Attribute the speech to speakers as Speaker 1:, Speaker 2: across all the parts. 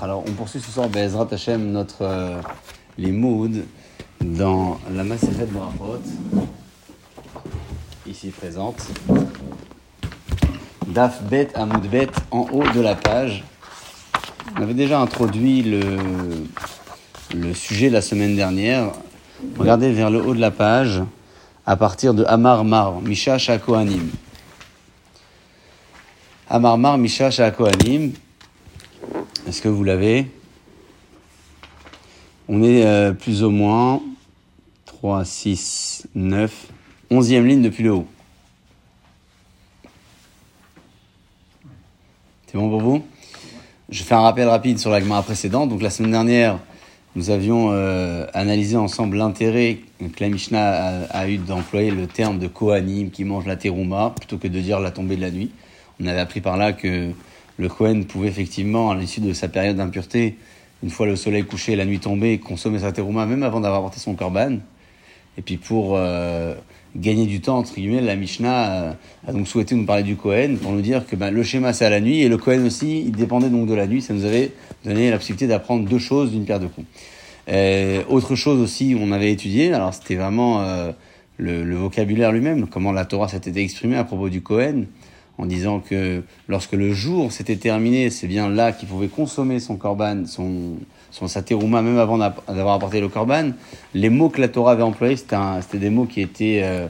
Speaker 1: Alors, on poursuit ce soir, Bezrat Hashem, notre euh, limoud dans la Maseret Brachot, ici présente. Daf Bet Amoud Bet, en haut de la page. On avait déjà introduit le, le sujet la semaine dernière. Regardez vers le haut de la page, à partir de Amar Mar, Misha Shakoanim. Amarmar Misha Kohanim. Est-ce que vous l'avez? On est euh, plus ou moins 3, 6, 9, 11e ligne depuis le haut. C'est bon pour vous? Je fais un rappel rapide sur la Gemara précédente. Donc la semaine dernière, nous avions euh, analysé ensemble l'intérêt que la Mishnah a, a eu d'employer le terme de Kohanim qui mange la terouma plutôt que de dire la tombée de la nuit. On avait appris par là que le Kohen pouvait effectivement, à l'issue de sa période d'impureté, une fois le soleil couché, la nuit tombée, consommer sa terouma même avant d'avoir porté son korban. Et puis pour euh, gagner du temps, entre guillemets, la Mishnah euh, a donc souhaité nous parler du Kohen pour nous dire que ben, le schéma c'est à la nuit et le Kohen aussi, il dépendait donc de la nuit. Ça nous avait donné la possibilité d'apprendre deux choses d'une pierre de coups. Euh, autre chose aussi, on avait étudié, alors c'était vraiment le, le, vocabulaire lui-même, comment la Torah s'était exprimée à propos du Kohen en disant que lorsque le jour s'était terminé, c'est bien là qu'il pouvait consommer son korban, son, son saterouma, même avant d'avoir apporté le korban. Les mots que la Torah avait employés, c'était des mots qui étaient euh,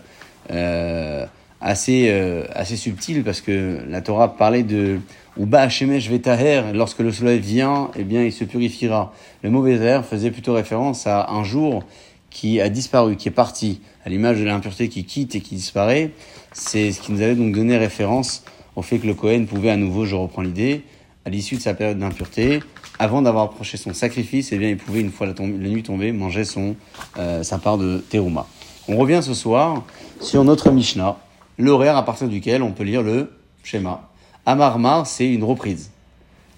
Speaker 1: euh, assez, euh, assez subtils, parce que la Torah parlait de Uba Hashemesh Vetaher, lorsque le soleil vient, eh bien, il se purifiera. Le mot Vetaher faisait plutôt référence à un jour qui a disparu, qui est parti, à l'image de l'impureté qui quitte et qui disparaît. C'est ce qui nous avait donc donné référence au fait que le Cohen pouvait à nouveau, je reprends l'idée, à l'issue de sa période d'impureté, avant d'avoir approché son sacrifice, eh bien, il pouvait, une fois la, nuit tombée, manger son, euh, sa part de terouma. On revient ce soir sur notre Mishnah, l'horaire à partir duquel on peut lire le schéma. Amarmar, c'est une reprise.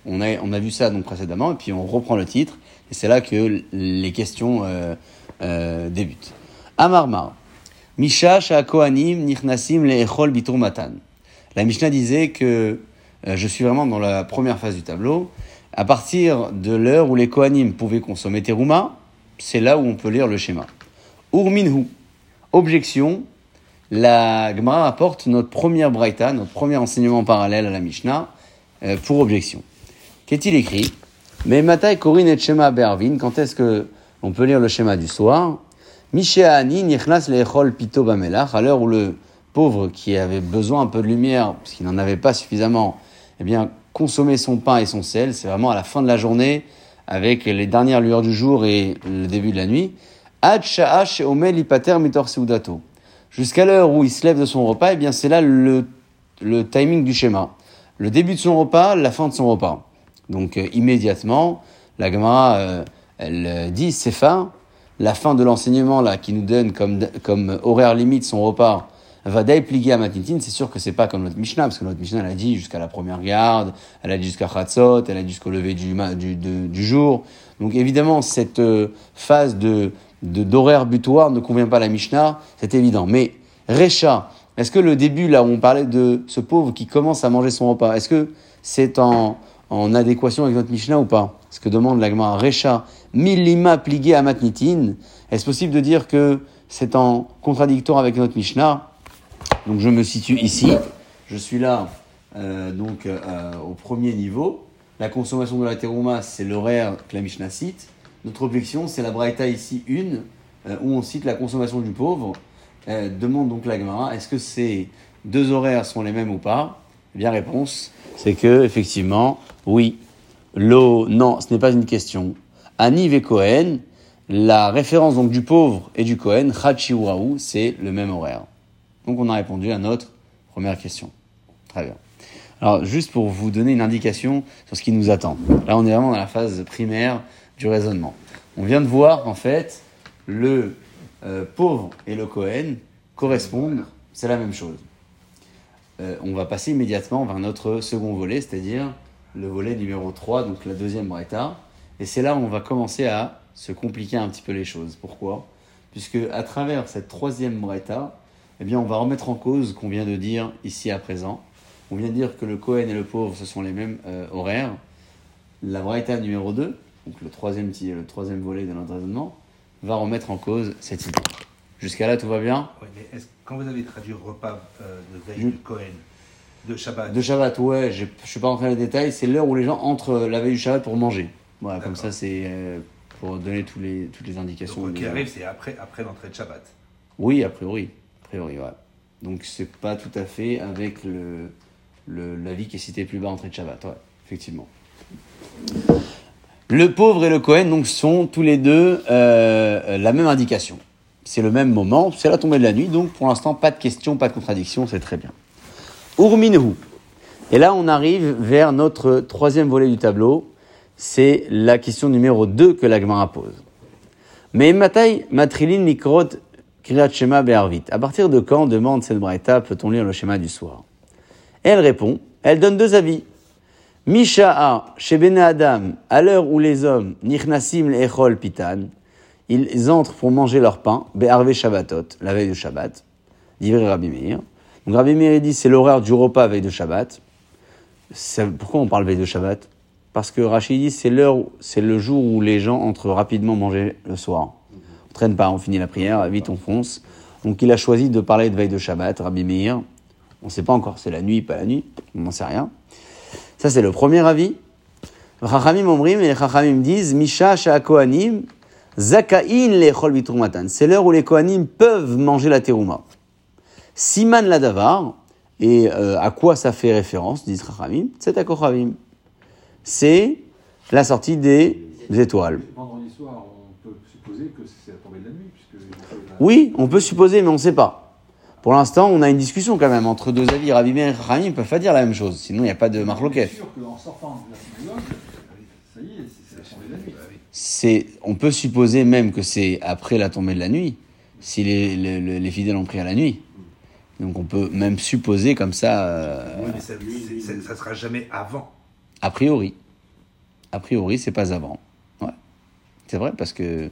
Speaker 1: On a, on a vu ça donc précédemment, et puis on reprend le titre, et c'est là que les questions euh, euh, débutent. Amarmar. Misha Kohanim Nichnasim Leechol Bitur Matan. La Mishnah disait que euh, je suis vraiment dans la première phase du tableau. À partir de l'heure où les Kohanim pouvaient consommer Teruma, c'est là où on peut lire le schéma. Urminhu. Objection. La Gemara apporte notre première braïta, notre premier enseignement parallèle à la Mishnah, euh, pour objection. Qu'est-il écrit? Mais Matai Korin et Shema Bervin, quand est-ce que on peut lire le schéma du soir pito à l'heure où le pauvre qui avait besoin un peu de lumière, parce qu'il n'en avait pas suffisamment, eh bien, consommer son pain et son sel, c'est vraiment à la fin de la journée, avec les dernières lueurs du jour et le début de la nuit. Jusqu'à l'heure où il se lève de son repas, eh bien, c'est là le, le timing du schéma. Le début de son repas, la fin de son repas. Donc, euh, immédiatement, la Gemara, euh, elle euh, dit, c'est fin, la fin de l'enseignement là qui nous donne comme, comme horaire limite son repas va plier à Matintine, c'est sûr que c'est pas comme notre Mishnah, parce que notre Mishnah, elle a dit jusqu'à la première garde, elle a dit jusqu'à Chatzot, elle a dit jusqu'au lever du, du, du, jour. Donc évidemment, cette euh, phase de d'horaire butoir ne convient pas à la Mishnah, c'est évident. Mais Recha, est-ce que le début là où on parlait de ce pauvre qui commence à manger son repas, est-ce que c'est en, en adéquation avec notre Mishnah ou pas? Ce que demande la Gemara Recha, Milima pligué à matnitin. Est-ce possible de dire que c'est en contradictoire avec notre Mishnah? Donc je me situe ici. Je suis là euh, donc euh, au premier niveau. La consommation de la terouma, c'est l'horaire que la Mishnah cite. Notre objection, c'est la Braïta ici une, euh, où on cite la consommation du pauvre. demande donc la Gemara, est-ce que ces deux horaires sont les mêmes ou pas? Eh bien, réponse, c'est que effectivement, oui. L'eau, non, ce n'est pas une question. Aniv et Cohen, la référence donc du pauvre et du Cohen, Chachiwaou, c'est le même horaire. Donc on a répondu à notre première question. Très bien. Alors juste pour vous donner une indication sur ce qui nous attend. Là on est vraiment dans la phase primaire du raisonnement. On vient de voir qu'en fait le euh, pauvre et le Cohen correspondent, c'est la même chose. Euh, on va passer immédiatement vers notre second volet, c'est-à-dire le volet numéro 3, donc la deuxième braïta. Et c'est là où on va commencer à se compliquer un petit peu les choses. Pourquoi? Puisque à travers cette troisième braïta, eh bien, on va remettre en cause qu'on vient de dire ici à présent. on vient de dire que le Cohen et le pauvre, ce sont les mêmes euh, horaires. La Braïta numéro 2, donc le troisième, le troisième volet de notre raisonnement, va remettre en cause cette idée. Jusqu'à là, tout va bien?
Speaker 2: Ouais, mais est-ce- quand vous avez traduit repas euh, de veille du Cohen, de Shabbat,
Speaker 1: De Shabbat, ouais, je je suis pas rentré dans les détails, c'est l'heure où les gens entrent la veille du Shabbat pour manger. Voilà, comme ça, c'est euh, pour donner tous les, toutes les
Speaker 2: donc,
Speaker 1: indications. de-
Speaker 2: qu'il arrive, c'est après, après l'entrée de Shabbat.
Speaker 1: Oui, a priori. A priori, ouais. Donc c'est pas tout à fait avec le, le l'avis qui est cité plus bas entrée de Shabbat, ouais, effectivement. Le pauvre et le Cohen donc sont tous les deux euh, la même indication. C'est le même moment, c'est la tombée de la nuit, donc pour l'instant pas de question, pas de contradiction, c'est très bien. Urminhu. Et là on arrive vers notre troisième volet du tableau, c'est la question numéro 2 que la Gemara pose. Mais Matai Matrilin Nikrot Kriyat Shema Be'arvit. À partir de quand, demande cette braïta, peut-on lire le schéma du soir? Elle répond, elle donne deux avis. Misha'a, chez Adam, à l'heure où les hommes, Nichnasim l'Echol Pitan, ils entrent pour manger leur pain, Be'arve Shabbatot, la veille de Shabbat, livré Rabbi Meir. Donc Rabbi Meir dit c'est l'horaire du repas veille de Shabbat. Pourquoi on parle veille de Shabbat? Parce que Rachid dit c'est l'heure, c'est le jour où les gens entrent rapidement manger le soir. On traîne pas, on finit la prière, vite on fonce. Donc il a choisi de parler de veille de Shabbat, Rabbi Meir. On ne sait pas encore, c'est la nuit, pas la nuit, on n'en sait rien. Ça c'est le premier avis. Chachamim omrim et les Chachamim disent Misha Kohanim Zakain lechol bitrumatan. C'est l'heure où les Kohanim peuvent manger la terouma. Siman la davar, et euh, à quoi ça fait référence, disent Chachamim C'est à Kochavim. C'est la sortie des étoiles.
Speaker 3: Vendredi soir, on peut supposer que c'est la tombée de la nuit, puisque.
Speaker 1: Oui, on peut supposer, mais on ne sait pas. Pour l'instant, on a une discussion quand même entre deux avis. Rabbi Meir et Chachamim ne peuvent pas dire la même chose, sinon il n'y a pas de marloquet.
Speaker 3: est, c'est
Speaker 1: on peut supposer même que c'est après la tombée de la nuit, si les, les, les- les fidèles ont pris à la nuit. Donc on peut même supposer comme ça, euh,
Speaker 2: Oui, mais ça, ça sera jamais avant.
Speaker 1: A priori. A priori, c'est pas avant. Ouais. C'est vrai parce que,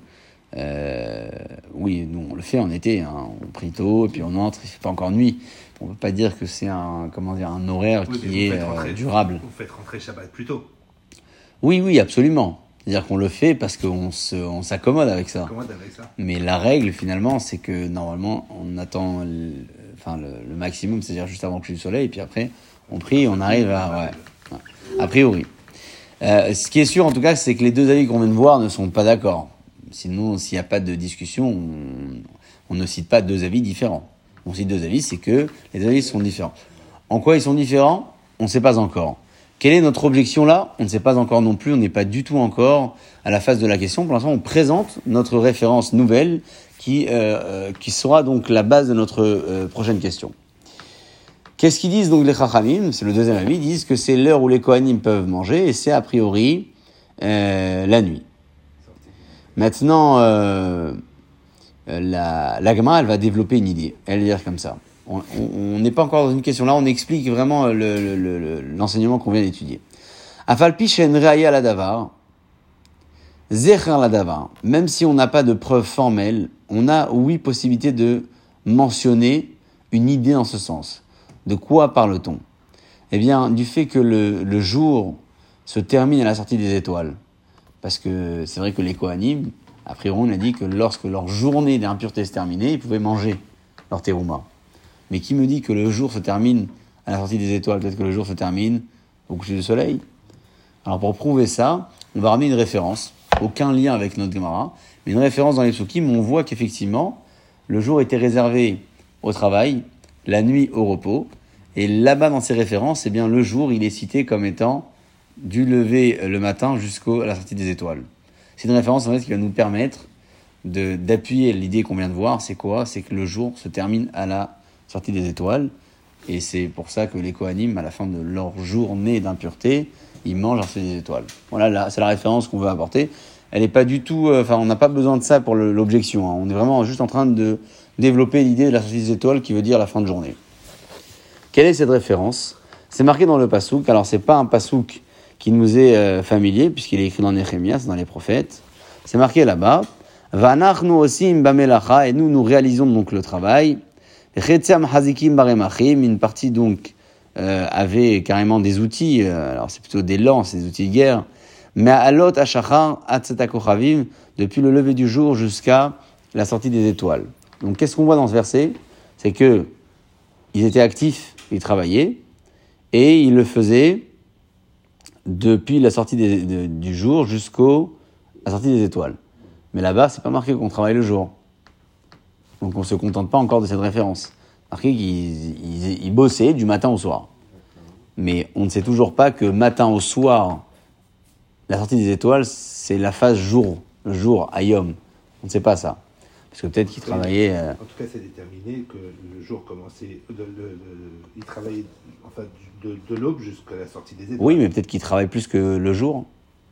Speaker 1: euh, oui, nous on le fait en été, hein. on prie tôt et puis on entre, il fait pas encore nuit. On peut pas dire que c'est un, comment dire, un horaire
Speaker 2: Oui,
Speaker 1: qui est euh, durable.
Speaker 2: Vous faites rentrer Shabbat plus tôt.
Speaker 1: Oui, oui, absolument. C'est-à-dire qu'on le fait parce qu'on se, on s'accommode avec ça.
Speaker 2: Avec ça
Speaker 1: Mais la règle, finalement, c'est que normalement, on attend le, enfin, le, le maximum, c'est-à-dire juste avant le coucher du soleil, et puis après, on prie, on arrive à. Ouais. A priori. Euh, ce qui est sûr, en tout cas, c'est que les deux avis qu'on vient de voir ne sont pas d'accord. Sinon, s'il n'y a pas de discussion, on, ne cite pas deux avis différents. On cite deux avis, c'est que les avis sont différents. En quoi ils sont différents? On ne sait pas encore. Quelle est notre objection là? On ne sait pas encore non plus, on n'est pas du tout encore à la phase de la question. Pour l'instant, on présente notre référence nouvelle qui, euh, euh, qui sera donc la base de notre euh, prochaine question. Qu'est-ce qu'ils disent donc les Chachamim? C'est le deuxième avis, ils disent que c'est l'heure où les Kohanim peuvent manger et c'est a priori euh, la nuit. Maintenant, euh, la, la elle va développer une idée. Elle va dire comme ça. On n'est pas encore dans une question là, on explique vraiment le- le- le- le- l'enseignement qu'on vient d'étudier. Afalpi shen reaya la davar, zecher la davar. Même si on n'a pas de preuve formelle, on a oui possibilité de mentionner une idée en ce sens. De quoi parle-t-on? Eh bien, du fait que le, jour se termine à la sortie des étoiles. Parce que c'est vrai que les Kohanim, a priori, on a dit que lorsque leur journée d'impureté se terminait, ils pouvaient manger leur terouma. Mais qui me dit que le jour se termine à la sortie des étoiles? Peut-être que le jour se termine au coucher du soleil? Alors pour prouver ça, on va ramener une référence, aucun lien avec notre Gemara, mais une référence dans les psukim où on voit qu'effectivement, le jour était réservé au travail, la nuit au repos, et là-bas dans ces références, eh bien le jour, il est cité comme étant du lever le matin jusqu'à la sortie des étoiles. C'est une référence en fait qui va nous permettre d'appuyer l'idée qu'on vient de voir, c'est quoi? C'est que le jour se termine à la sortie des étoiles, et c'est pour ça que les Kohanim, à la fin de leur journée d'impureté, ils mangent la sortie des étoiles. Voilà, là, c'est la référence qu'on veut apporter. Elle n'est pas du tout, euh, enfin, on n'a pas besoin de ça pour l'objection. hein. On est vraiment juste en train de développer l'idée de la sortie des étoiles qui veut dire la fin de journée. Quelle est cette référence? C'est marqué dans le pasouk. Alors, c'est pas un pasouk qui nous est euh, familier, puisqu'il est écrit dans Néhémias, dans les prophètes. C'est marqué là-bas. Vanachnu osim bamelacha, et nous, nous réalisons donc le travail. Chetziam hazikim baremachim, une partie donc euh, avaient carrément des outils, euh, alors c'est plutôt des lances, des outils de guerre, mais alot ashachar atzetakochavim, depuis le lever du jour jusqu'à la sortie des étoiles. Donc qu'est-ce qu'on voit dans ce verset? C'est que ils étaient actifs, ils travaillaient, et ils le faisaient depuis la sortie du jour jusqu'au la sortie des étoiles. Mais là-bas, c'est pas marqué qu'on travaille le jour. Donc on ne se contente pas encore de cette référence. Marqué qu'ils ils- ils bossaient du matin au soir. Mais on ne sait toujours pas que matin au soir, la sortie des étoiles, c'est la phase jour, jour, ayom. On ne sait pas ça. Parce que peut-être qu'ils travaillaient. euh,
Speaker 2: En tout cas, c'est déterminé que le jour commençait. De- de- il travaillait enfin, de, de l'aube jusqu'à la sortie des étoiles.
Speaker 1: Oui, mais peut-être qu'ils travaillent plus que le jour.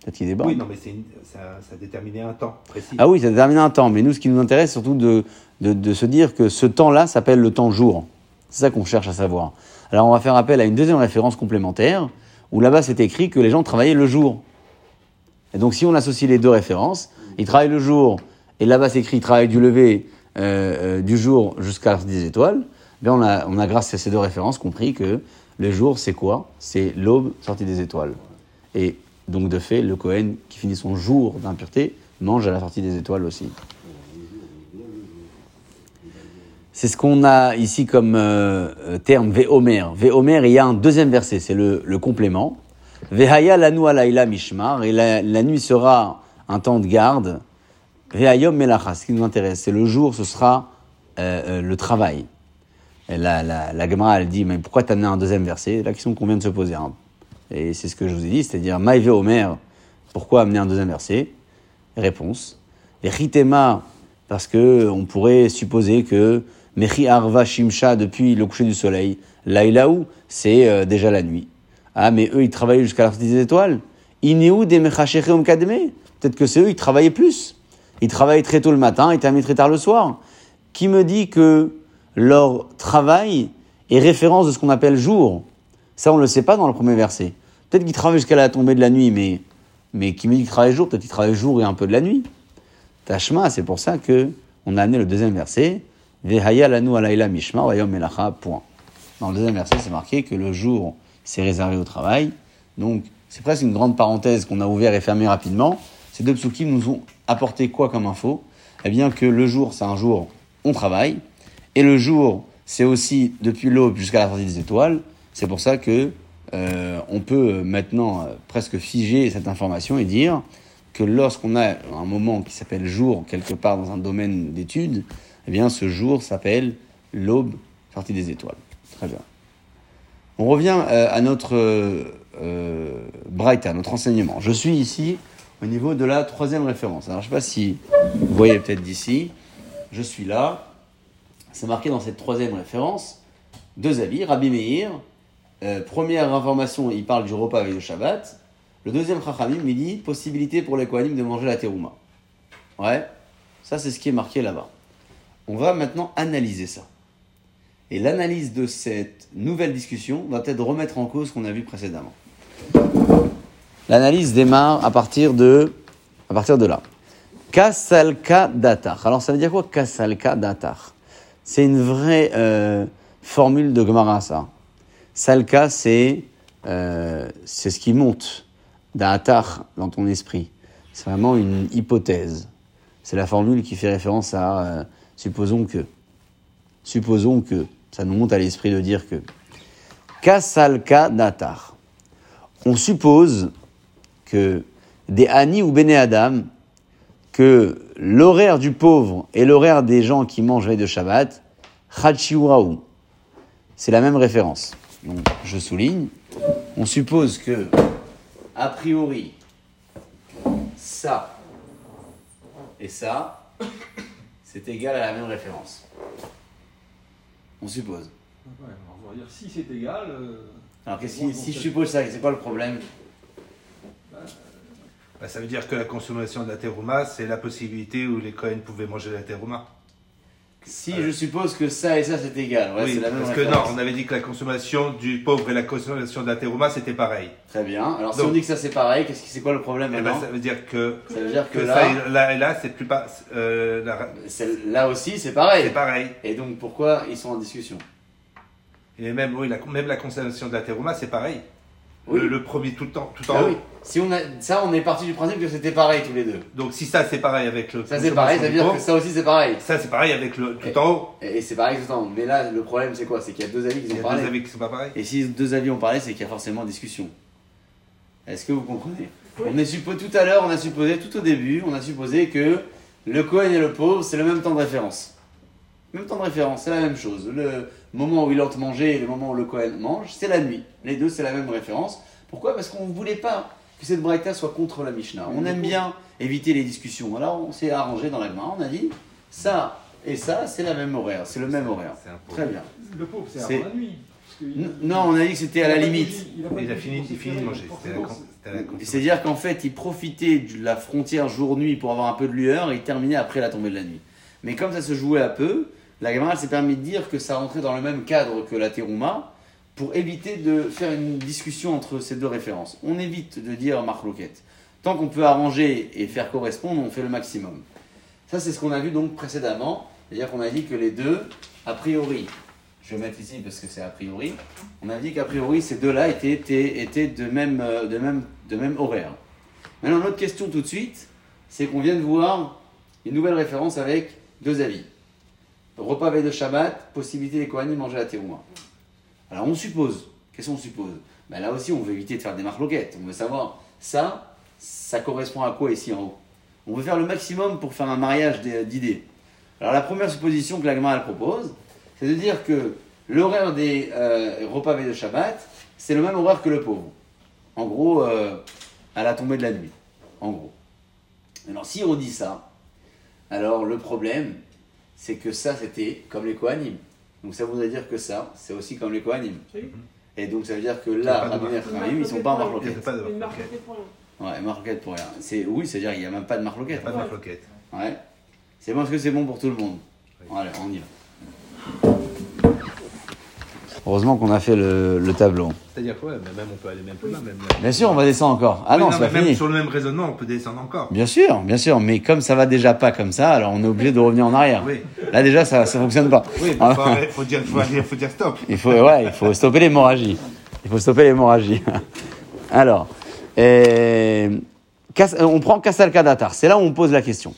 Speaker 1: Peut-être qu'ils débordent.
Speaker 2: Oui, non, mais c'est une- ça, ça déterminait un temps précis.
Speaker 1: Ah oui, ça détermine un temps. Mais nous, ce qui nous intéresse, surtout de, de, de se dire que ce temps-là s'appelle le temps jour. C'est ça qu'on cherche à savoir. Alors, on va faire appel à une deuxième référence complémentaire, où là-bas, c'est écrit que les gens travaillaient le jour. Et donc, si on associe les deux références, ils travaillent le jour, et là-bas, c'est écrit ils travaillent du lever euh, euh, du jour jusqu'à des étoiles, bien, on a, on a, grâce à ces deux références, compris que le jour, c'est quoi? C'est l'aube, sortie des étoiles. Et donc, de fait, le Cohen qui finit son jour d'impureté mange à la sortie des étoiles aussi. C'est ce qu'on a ici comme euh, terme Veomer. Veomer, il y a un deuxième verset, c'est le, le complément. Vehaya lanu alayla mishmar, et la nuit sera un temps de garde. Melacha, ce qui nous intéresse, c'est le jour, ce sera euh, euh, le travail. La, la, la Gemara, elle dit, mais pourquoi t'as amené un deuxième verset? La question qu'on vient de se poser. hein. Et c'est ce que je vous ai dit, c'est-à-dire, Maïve Omer, pourquoi amener un deuxième verset? Réponse. Et Ritema, parce que on pourrait supposer que Mechi Arva Shimsha, depuis le coucher du soleil, Laïlaou, c'est euh, déjà la nuit. Ah, mais eux, ils travaillaient jusqu'à la sortie des étoiles. Inéou des Kadme. Peut-être que c'est eux, ils travaillaient plus. Ils travaillaient très tôt le matin, ils terminaient très tard le soir. Qui me dit que leur travail est référence de ce qu'on appelle jour? Ça, on ne le sait pas dans le premier verset. Peut-être qu'ils travaillent jusqu'à la tombée de la nuit, mais, mais qui me dit qu'ils travaillent jour Peut-être qu'ils travaillent jour et un peu de la nuit. Tashma, c'est pour ça que on a amené le deuxième verset. Alayla point. Dans le deuxième verset, c'est marqué que le jour, c'est réservé au travail. Donc, c'est presque une grande parenthèse qu'on a ouvert et fermée rapidement. Ces deux psukim nous ont apporté quoi comme info? Eh bien que le jour, c'est un jour, on travaille. Et le jour, c'est aussi depuis l'aube jusqu'à la sortie des étoiles. C'est pour ça que euh, on peut maintenant euh, presque figer cette information et dire que lorsqu'on a un moment qui s'appelle jour quelque part dans un domaine d'étude, eh bien ce jour s'appelle l'aube sortie des étoiles. Très bien. On revient euh, à notre euh, Braïta, notre enseignement. Je suis ici au niveau de la troisième référence. Alors je ne sais pas si vous voyez peut-être d'ici, je suis là. C'est marqué dans cette troisième référence deux avis. Rabbi Meir, euh, première information, il parle du repas avec le Shabbat. Le deuxième Chachamim, il dit possibilité pour les Kohanim de manger la terouma. Ouais, ça c'est ce qui est marqué là-bas. On va maintenant analyser ça. Et l'analyse de cette nouvelle discussion va peut-être remettre en cause ce qu'on a vu précédemment. L'analyse démarre à partir de, à partir de là. Kasalka datar. Alors ça veut dire quoi Kasalka datar C'est une vraie euh, formule de Gemara ça. Salka c'est euh, c'est ce qui monte d'atar dans ton esprit. C'est vraiment une hypothèse. C'est la formule qui fait référence à euh, supposons que. Supposons que. Ça nous monte à l'esprit de dire que. Kasalka datar. On suppose que des Ani ou Bene Adam, que l'horaire du pauvre et l'horaire des gens qui mangent veille de Shabbat, Chachiuraou. C'est la même référence. Donc, je souligne, on suppose que, a priori, ça et ça, c'est égal à la même référence. On suppose.
Speaker 3: Ouais, on va dire si c'est égal. euh,
Speaker 1: Alors, qu'est-ce qui- si je suppose ça, c'est quoi le problème?
Speaker 2: Bah, ça veut dire que la consommation de la terouma, c'est la possibilité où les Kohen pouvaient manger la terouma.
Speaker 1: Si je suppose que ça et ça c'est égal, ouais,
Speaker 2: oui,
Speaker 1: la même
Speaker 2: parce que non, on avait dit que la consommation du pauvre et la consommation de la terouma, c'était pareil.
Speaker 1: Très bien. Alors si on dit que ça c'est pareil, qu'est-ce qui c'est quoi le problème
Speaker 2: Et ben,
Speaker 1: maintenant
Speaker 2: ça veut dire que,
Speaker 1: Ça veut dire que
Speaker 2: que
Speaker 1: là,
Speaker 2: ça et là, c'est plus pas. euh, la-
Speaker 1: là aussi c'est pareil.
Speaker 2: c'est pareil.
Speaker 1: Et donc pourquoi ils sont en discussion?
Speaker 2: Et même, oui, la, même la consommation de la terouma, c'est pareil.
Speaker 1: Oui.
Speaker 2: Le, le premier tout le temps, tout en
Speaker 1: Ah
Speaker 2: haut.
Speaker 1: oui. Si on a, ça, on est parti du principe que c'était pareil tous les deux.
Speaker 2: Donc si ça c'est pareil avec le.
Speaker 1: Ça c'est pareil, ça veut dire que ça aussi c'est pareil.
Speaker 2: Ça c'est pareil avec le tout
Speaker 1: Et-
Speaker 2: en haut.
Speaker 1: Et, et c'est pareil tout le temps. Mais là, le problème c'est quoi? C'est qu'il y a deux avis qui
Speaker 2: Il y
Speaker 1: ont
Speaker 2: a
Speaker 1: parlé.
Speaker 2: deux avis qui sont pas pareils.
Speaker 1: Et si deux avis ont parlé, c'est qu'il y a forcément discussion. Est-ce que vous comprenez? On est supposé tout à l'heure, on a supposé tout au début, on a supposé que le Cohen et le pauvre, c'est le même temps de référence. Même temps de référence, c'est la même chose. Le moment où il entre manger et le moment où le Cohen mange, c'est la nuit. Les deux, c'est la même référence. Pourquoi? Parce qu'on ne voulait pas que cette braïta soit contre la Mishnah. On aime bien éviter les discussions. Alors on s'est arrangé dans la main, on a dit ça et ça, c'est la même horaire, c'est le même horaire.
Speaker 2: C'est un pauvre.
Speaker 1: Très bien.
Speaker 3: Le pauvre, c'est avant la nuit.
Speaker 1: Non, on a dit que c'était à la limite.
Speaker 2: Il a fini, il
Speaker 3: se
Speaker 2: finit de manger.
Speaker 1: C'est-à-dire qu'en fait, il profitait de la frontière jour-nuit pour avoir un peu de lueur et il terminait après la tombée de la nuit. Mais comme ça se jouait à peu, la Gemara s'est permis de dire que ça rentrait dans le même cadre que la terouma pour éviter de faire une discussion entre ces deux références. On évite de dire marloquette. Tant qu'on peut arranger et faire correspondre, on fait le maximum. Ça, c'est ce qu'on a vu donc précédemment. C'est-à-dire qu'on a dit que les deux, a priori, je vais mettre ici parce que c'est a priori, on a dit qu'a priori ces deux-là étaient, de, même, de, même, de même horaire. Maintenant, notre question tout de suite, c'est qu'on vient de voir une nouvelle référence avec deux avis. Repas veille de Shabbat, possibilité des Kohanim manger à Terouma. Alors on suppose, qu'est-ce qu'on suppose? Ben Là aussi, on veut éviter de faire des marloquettes. On veut savoir, ça, ça correspond à quoi ici en haut? On veut faire le maximum pour faire un mariage d'idées. Alors la première supposition que l'Agma propose, c'est de dire que l'horaire des euh, repas veille de Shabbat, c'est le même horaire que le pauvre. En gros, euh, à la tombée de la nuit. En gros. Alors si on dit ça, alors le problème, c'est que ça c'était comme les Kohanim. Donc ça voudrait dire que ça, c'est aussi comme les Kohanim.
Speaker 4: Oui.
Speaker 1: Et donc ça veut dire que là, Rabbi. Ephraim, ils sont pas en
Speaker 2: Il n'y
Speaker 1: marloquette.
Speaker 2: a pas de marloquette.
Speaker 4: pour rien.
Speaker 1: Ouais, marloquette pour rien. C'est, oui, c'est-à-dire qu'il n'y a même pas de marloquette.
Speaker 2: pas de marloquette.
Speaker 1: Ouais. C'est bon parce que c'est bon pour tout le monde. Allez, on y va. Heureusement qu'on a fait le, le tableau.
Speaker 2: C'est-à-dire quoi? Mais Même on peut aller même plus loin. Même,
Speaker 1: Bien sûr, on va descendre encore. Ah
Speaker 2: Oui,
Speaker 1: non, c'est
Speaker 2: mais
Speaker 1: pas
Speaker 2: même
Speaker 1: fini.
Speaker 2: sur le même raisonnement, on peut descendre encore.
Speaker 1: Bien sûr, bien sûr, mais comme ça va déjà pas comme ça, alors on est obligé de revenir en arrière.
Speaker 2: Oui,
Speaker 1: Là déjà, ça, ça fonctionne pas.
Speaker 2: oui, il faut, arrêter- faut dire, faut, dire, faut dire stop.
Speaker 1: Il faut, ouais, il faut stopper l'hémorragie. Il faut stopper l'hémorragie. Alors, euh, on prend Kassal Kadatar. C'est là où on pose la question.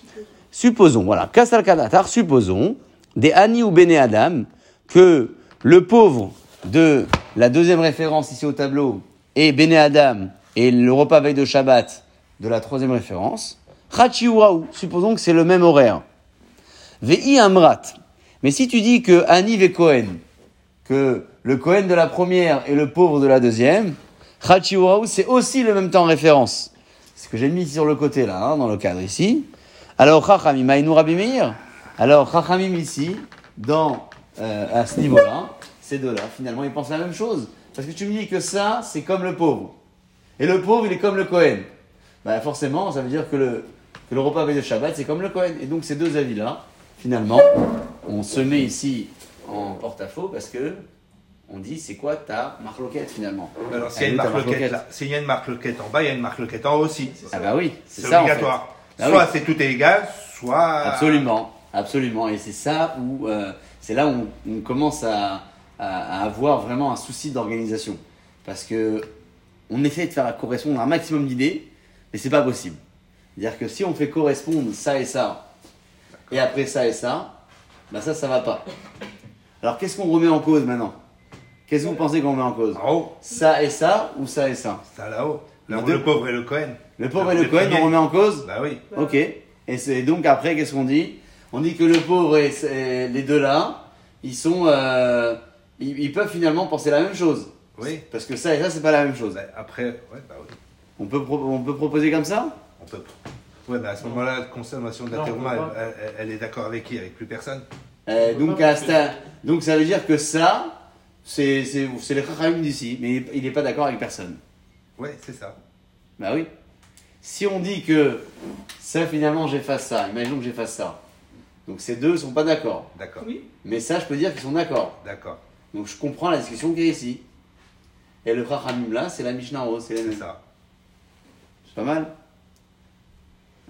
Speaker 1: Supposons, voilà, Kassal Kadatar, supposons, des Ani ou Bene Adam, que le pauvre de la deuxième référence ici au tableau est Bene Adam et le repas veille de Shabbat de la troisième référence. Chachi ou Raou, supposons que c'est le même horaire. Vei Amrat. Mais si tu dis que Ani ve Cohen, que le Cohen de la première et le pauvre de la deuxième, Chachi ou Raou, c'est aussi le même temps en référence. C'est ce que j'ai mis sur le côté là, hein, dans le cadre ici. Alors, Chachamim, Aïnou Rabbi. Alors, Chachamim ici, dans, euh, à ce niveau-là, ces deux-là, finalement, ils pensent la même chose. Parce que tu me dis que ça, c'est comme le pauvre. Et le pauvre, il est comme le Cohen. Bah, forcément, ça veut dire que le, que le repas veille de Shabbat, c'est comme le Cohen. Et donc, ces deux avis-là, finalement, on se met ici en porte-à-faux parce que on dit c'est quoi ta marloquette finalement?
Speaker 2: Alors, s'il y a une
Speaker 1: marloquette.
Speaker 2: s'il y a une en bas, il y a une en haut aussi.
Speaker 1: Ah bah oui, c'est ça
Speaker 2: obligatoire.
Speaker 1: en fait. Ah
Speaker 2: soit
Speaker 1: oui.
Speaker 2: c'est tout est égal, soit.
Speaker 1: Absolument, absolument. Et c'est ça où euh, c'est là où on, on commence à, à- à avoir vraiment un souci d'organisation. Parce que on essaie de faire correspondre un maximum d'idées, mais c'est pas possible. C'est-à-dire que si on fait correspondre ça et ça, et après ça et ça, bah ça, ça va pas. Alors qu'est-ce qu'on remet en cause maintenant? Qu'est-ce que vous pensez qu'on remet en cause?
Speaker 2: En haut,
Speaker 1: Ça et ça ou ça et ça?
Speaker 2: Ça là-haut. Le, pauvre et le Cohen.
Speaker 1: Le pauvre et le Cohen, on remet en cause?
Speaker 2: Bah oui.
Speaker 1: Ok. Et c'est donc après, qu'est-ce qu'on dit? On dit que le pauvre et les deux là, ils sont, euh, ils, ils peuvent finalement penser la même chose.
Speaker 2: Oui.
Speaker 1: Parce que ça et ça, c'est pas la même chose.
Speaker 2: Bah, après, ouais, bah oui.
Speaker 1: On peut, pro- on peut proposer comme ça?
Speaker 2: On peut. Ouais, bah à ce moment-là, la consommation de la
Speaker 3: peut
Speaker 2: elle, est d'accord avec qui? Avec plus personne?
Speaker 1: Euh, donc, à donc ça veut dire que ça, c'est c'est- c'est les Chachamim d'ici, mais il n'est pas d'accord avec personne.
Speaker 2: Ouais, c'est ça.
Speaker 1: Bah oui. Si on dit que ça, finalement, j'efface ça, imaginons que j'efface ça. Donc ces deux sont pas d'accord.
Speaker 2: D'accord.
Speaker 4: Oui.
Speaker 1: Mais ça, je peux dire qu'ils sont d'accord.
Speaker 2: D'accord.
Speaker 1: Donc je comprends la discussion qui est ici. Et le Chachamim là, c'est la Mishnah haut, c'est mêmes.
Speaker 2: ça.
Speaker 1: C'est pas mal.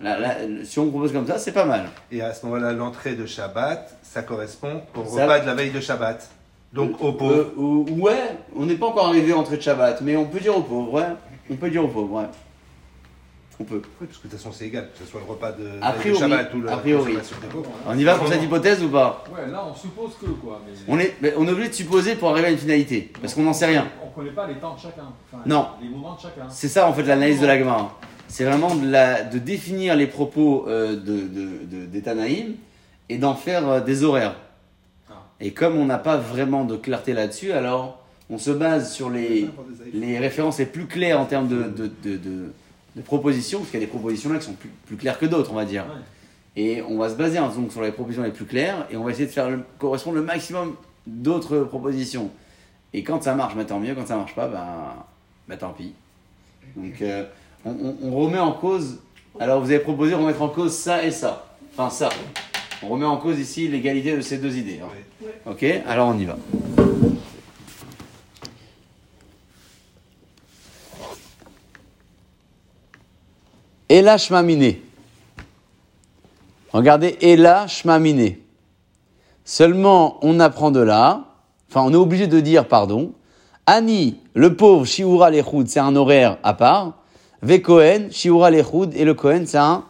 Speaker 1: Là, là, si on propose comme ça, c'est pas mal.
Speaker 2: Et à ce moment-là, l'entrée de Shabbat, ça correspond au
Speaker 1: Ça-
Speaker 2: repas de la veille de Shabbat. Donc au pauvre.
Speaker 1: Euh, ou- ouais, on n'est pas encore arrivé à entrée de Shabbat, mais on peut dire aux pauvres, ouais. On peut dire aux pauvres, ouais. On peut.
Speaker 2: Oui, parce que de toute façon, c'est égal, que ce soit le repas de,
Speaker 1: A
Speaker 2: de Shabbat ou le
Speaker 1: a priori. On y va pour cette hypothèse ou pas?
Speaker 3: Ouais, là on suppose que quoi. Mais
Speaker 1: on est, mais on est obligé de supposer pour arriver à une finalité, parce qu'on n'en sait rien.
Speaker 3: On connaît pas les temps de chacun. Enfin,
Speaker 1: Non.
Speaker 3: Les moments de chacun.
Speaker 1: C'est ça en fait l'analyse de la Gemara. C'est vraiment de, la, de définir les propos euh, de, de, de- des Tanaïm et d'en faire euh, des horaires.
Speaker 3: Ah.
Speaker 1: Et comme on n'a pas vraiment de clarté là-dessus, alors on se base sur les, les références les plus claires en termes de, de, de, de- de propositions, parce qu'il y a des propositions là qui sont plus, plus claires que d'autres, on va dire.
Speaker 3: Ouais.
Speaker 1: Et on va se baser donc, sur les propositions les plus claires et on va essayer de faire le- correspondre le maximum d'autres propositions. Et quand ça marche, bah, tant mieux. Quand ça marche pas, ben, bah, tant pis. Donc euh, on, on- on remet en cause. Alors vous avez proposé de remettre en cause ça et ça. Enfin ça. On remet en cause ici l'égalité de ces deux idées. hein. Ok? Alors on y va. Ela Shmamine. Regardez, Ela Shmamine. Seulement, on apprend de là, enfin, on est obligé de dire, pardon, Ani, le pauvre, Shiura Lechoud, c'est un horaire à part. Ve Kohen, Shiura Lechoud, et le Kohen, c'est un,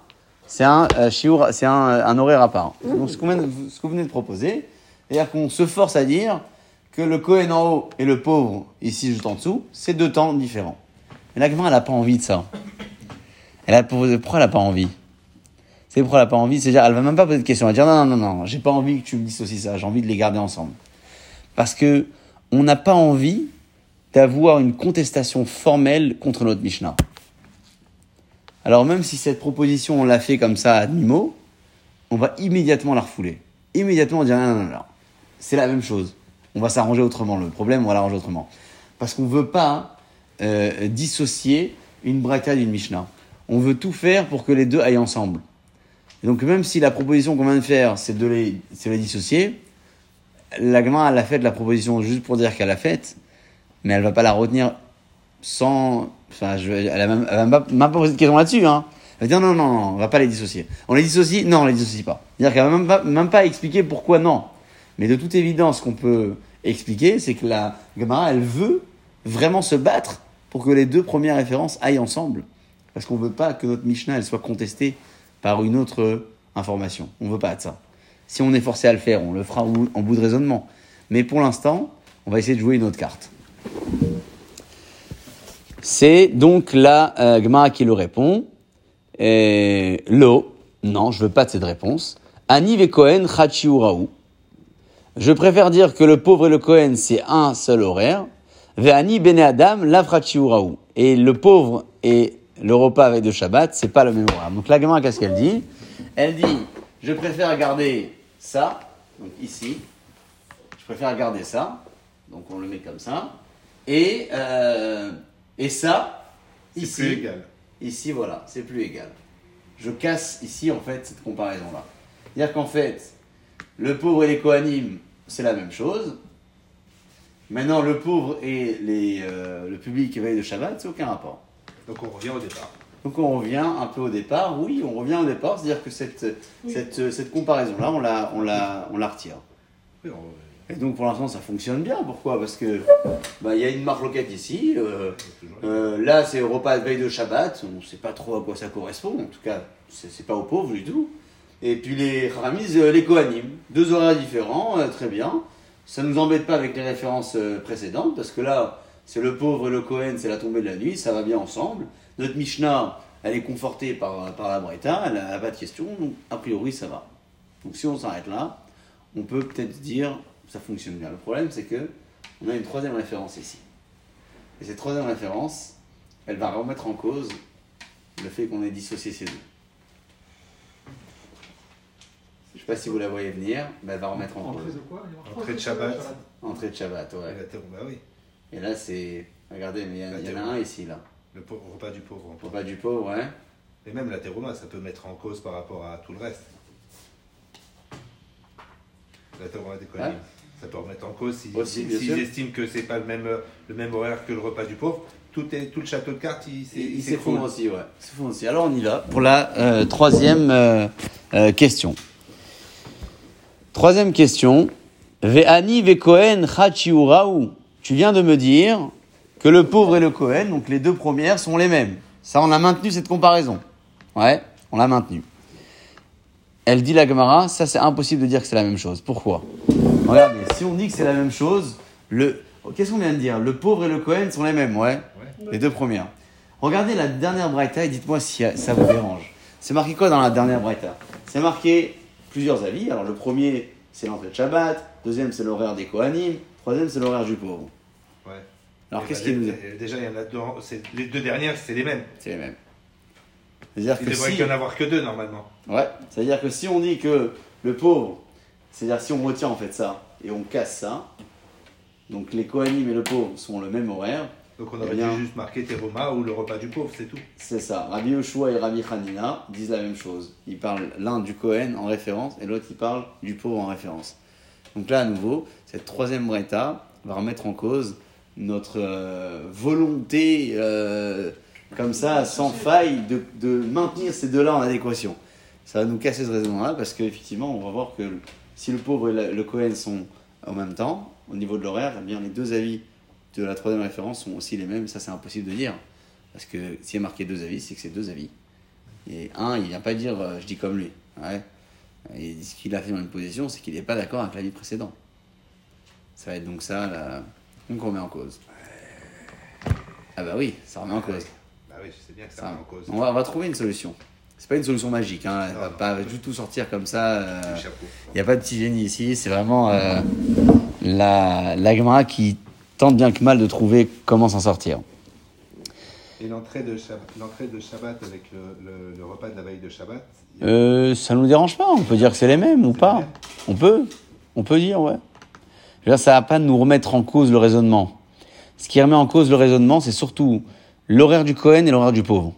Speaker 1: c'est un, euh, c'est un, un horaire à part. Donc, ce que vous venez de proposer, c'est-à-dire qu'on se force à dire que le Kohen en haut et le pauvre, ici juste en dessous, c'est deux temps différents. Mais la Gemara, elle n'a pas envie de ça. Elle a posé, pourquoi elle n'a pas envie? C'est pourquoi elle n'a pas envie C'est-à-dire, elle va même pas poser de question. Elle va dire non, non, non, non, j'ai pas envie que tu me aussi ça, j'ai envie de les garder ensemble. Parce que on n'a pas envie d'avoir une contestation formelle contre notre Mishnah. Alors même si cette proposition, on l'a fait comme ça à demi-mot, on va immédiatement la refouler. Immédiatement, dire non, non, non, non. c'est la même chose. On va s'arranger autrement. Le problème, on va l'arranger autrement. Parce qu'on ne veut pas euh, dissocier une braïta d'une Mishnah. On veut tout faire pour que les deux aillent ensemble. Et donc même si la proposition qu'on vient de faire, c'est de les, les dissocier, la Gemara, elle a fait de la proposition juste pour dire qu'elle l'a faite, mais elle va pas la retenir sans. Enfin, elle a même, va même pas, posé de question là-dessus. Hein. Elle va dire non, non, non, on va pas les dissocier. On les dissocie? Non, on les dissocie pas. C'est-à-dire qu'elle va même pas, même pas expliquer pourquoi non. Mais de toute évidence, ce qu'on peut expliquer, c'est que la Gemara, elle veut vraiment se battre pour que les deux premières références aillent ensemble. Parce qu'on veut pas que notre Mishnah, elle soit contestée par une autre information. On veut pas de ça. Si on est forcé à le faire, on le fera en bout- de raisonnement. Mais pour l'instant, on va essayer de jouer une autre carte. C'est donc la euh, qui le répond. Et Lo, non, je veux pas de cette réponse. Ani ve Chachiuraou. Je préfère dire que le pauvre et le Kohen, c'est un seul horaire. Ve Ani Adam. Et le pauvre et le repas avec de Shabbat, c'est pas le même horaire. Donc la Gemara, qu'est-ce qu'elle dit? Elle dit, je préfère garder ça, donc ici. Je préfère garder ça. Donc on le met comme ça. Et, euh, et ça,
Speaker 2: C'est
Speaker 1: ici.
Speaker 2: plus égal.
Speaker 1: Ici, voilà, c'est plus égal. Je casse ici, en fait, cette comparaison-là. C'est-à-dire qu'en fait, le pauvre et les Kohanim, c'est la même chose. Maintenant, le pauvre et les, euh, le public éveillé de Shabbat, c'est aucun rapport.
Speaker 2: Donc on revient au départ.
Speaker 1: Donc on revient un peu au départ. Oui, on revient au départ. C'est-à-dire que cette, cette, cette comparaison-là, on la, on, la, on la retire.
Speaker 2: Oui, on-
Speaker 1: Et donc pour l'instant, ça fonctionne bien. Pourquoi? Parce que bah, il y a une marque loquette ici. euh, euh, là, c'est au repas de veille de Shabbat. On ne sait pas trop à quoi ça correspond. En tout cas, c'est pas aux pauvres du tout. Et puis les Ramis, euh, les Kohanim. Deux horaires différents, euh, très bien. Ça nous embête pas avec les références euh, précédentes, parce que là, c'est le pauvre et le Kohen, c'est la tombée de la nuit, ça va bien ensemble. Notre Mishnah, elle est confortée par, par la Breta, elle n'a pas de question, donc a priori ça va. Donc si on s'arrête là, on peut peut-être dire ça fonctionne bien. Le problème, c'est que on a une troisième référence ici. Et cette troisième référence, elle va remettre en cause le fait qu'on ait dissocié ces deux. Je sais pas si vous la voyez venir, mais elle va remettre en
Speaker 3: Entrée
Speaker 1: cause.
Speaker 3: de quoi?
Speaker 2: Entrée de Shabbat.
Speaker 1: Entrée de Shabbat, ouais.
Speaker 2: bah oui,
Speaker 1: Et là, c'est. Regardez, mais il y a- il y, en a un ici, là.
Speaker 2: le pauvre- repas du pauvre.
Speaker 1: Pour pas du pauvre, ouais.
Speaker 2: Et même la teroma, ça peut mettre en cause par rapport à tout le reste. La teroma des.
Speaker 1: Ouais.
Speaker 2: Ça peut remettre en cause si-
Speaker 1: Aussi,
Speaker 2: si- s'ils
Speaker 1: sûr.
Speaker 2: estiment que c'est pas le même, le même horaire que le repas du pauvre. Tout, est, tout le château de cartes, il, s'est-
Speaker 1: Il
Speaker 2: il
Speaker 1: s'effondre
Speaker 2: s'écroule.
Speaker 1: aussi, ouais. Il aussi. Alors, on y va pour la euh, troisième euh, euh, question. Troisième question. Ve'ani ve'kohen chachiuraou. Tu viens de me dire que le pauvre et le Kohen, donc les deux premières, sont les mêmes. Ça, on a maintenu cette comparaison. Ouais, on l'a maintenu. Elle dit la Gemara, ça c'est impossible de dire que c'est la même chose. Pourquoi? Regardez, si on dit que c'est la même chose, le qu'est-ce qu'on vient de dire? Le pauvre et le Kohen sont les mêmes, ouais, Les deux premières. Regardez la dernière Braïta et dites-moi si ça vous dérange. C'est marqué quoi dans la dernière Braïta? C'est marqué plusieurs avis. Alors le premier, c'est l'entrée de Shabbat. Deuxième, c'est l'horaire des Kohanim. Troisième, c'est l'horaire du pauvre.
Speaker 2: Ouais.
Speaker 1: Alors qu'est-ce
Speaker 2: bah,
Speaker 1: qu'il nous dit
Speaker 2: dé- Déjà, il y en a deux. Les deux dernières, c'est les mêmes.
Speaker 1: C'est les mêmes. C'est-à-dire
Speaker 2: Il
Speaker 1: que
Speaker 2: devrait
Speaker 1: si...
Speaker 2: y en avoir que deux normalement.
Speaker 1: Ouais, c'est-à-dire que si on dit que le pauvre, c'est-à-dire si on retient en fait ça et on casse ça, donc les Kohanim et le pauvre sont le même horaire,
Speaker 2: Donc on
Speaker 1: Eh
Speaker 2: aurait
Speaker 1: bien-
Speaker 2: dû juste marquer Teroma ou le repas du pauvre, c'est tout.
Speaker 1: c'est ça. Rabbi Yoshua et Rabbi Hanina disent la même chose. Ils parlent l'un du Kohen en référence et l'autre il parle du pauvre en référence. Donc là à nouveau, cette troisième breta va remettre en cause notre euh, volonté euh, comme ça, sans faille, de, maintenir ces deux-là en adéquation. Ça va nous casser ce raisonnement-là parce qu'effectivement, on va voir que si le pauvre et le, le Cohen sont en même temps, au niveau de l'horaire, eh bien les deux avis de la troisième référence sont aussi les mêmes. Ça, c'est impossible de dire. Parce que s'il y a marqué deux avis, c'est que c'est deux avis. Et un, il vient pas dire euh, je dis comme lui. Ouais. Et ce qu'il a fait dans une position, c'est qu'il n'est pas d'accord avec l'avis précédent. Ça va être donc ça, là, qu'on remet en cause. Ah bah oui, ça remet en cause.
Speaker 2: Bah oui, je sais bien que ça
Speaker 1: Ça,
Speaker 2: remet en cause.
Speaker 1: on, va, on va trouver une solution. C'est pas une solution magique, hein. elle
Speaker 2: Non,
Speaker 1: va
Speaker 2: non.
Speaker 1: pas du tout sortir comme ça. euh. Il n'y a pas de petit génie ici, c'est vraiment euh, la, la qui tente bien que mal de trouver comment s'en sortir.
Speaker 2: Et l'entrée de, Shabbat, l'entrée de Shabbat avec le, le- le repas de la veille de Shabbat, a-
Speaker 1: Euh, ça nous dérange pas, on peut dire que c'est les mêmes ou pas. On peut, on peut dire, ouais. Je veux dire, ça va pas nous remettre en cause le raisonnement. Ce qui remet en cause le raisonnement, c'est surtout l'horaire du Cohen et l'horaire du pauvre.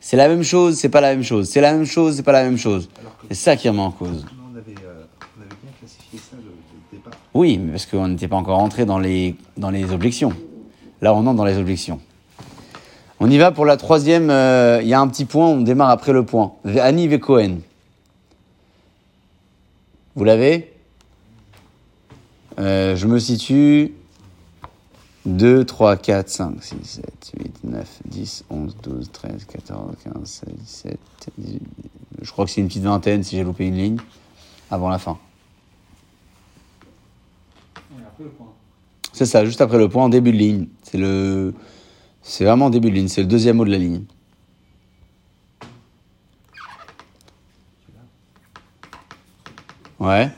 Speaker 1: C'est la même chose, c'est pas la même chose. C'est la même chose, c'est pas la même chose. C'est ça qui remet en cause.
Speaker 2: on, avait, euh, on avait bien classifié ça le, départ.
Speaker 1: Oui, mais parce qu'on n'était pas encore rentré dans les, dans les objections. Là, on entre dans les objections. On y va pour la troisième. euh, Il y a un petit point, on démarre après le point. Ani ve Cohen. Vous l'avez? Euh, Je me situe 2, 3, 4, 5, 6, 7, 8, 9, 10, 11, 12, 13, 14, 15, 16, 17, 18. Je crois que c'est une petite vingtaine si j'ai loupé une ligne avant la fin. C'est ça, juste après le point, en début de ligne. C'est le, c'est vraiment en début de ligne. C'est le deuxième mot de la ligne. Ouais.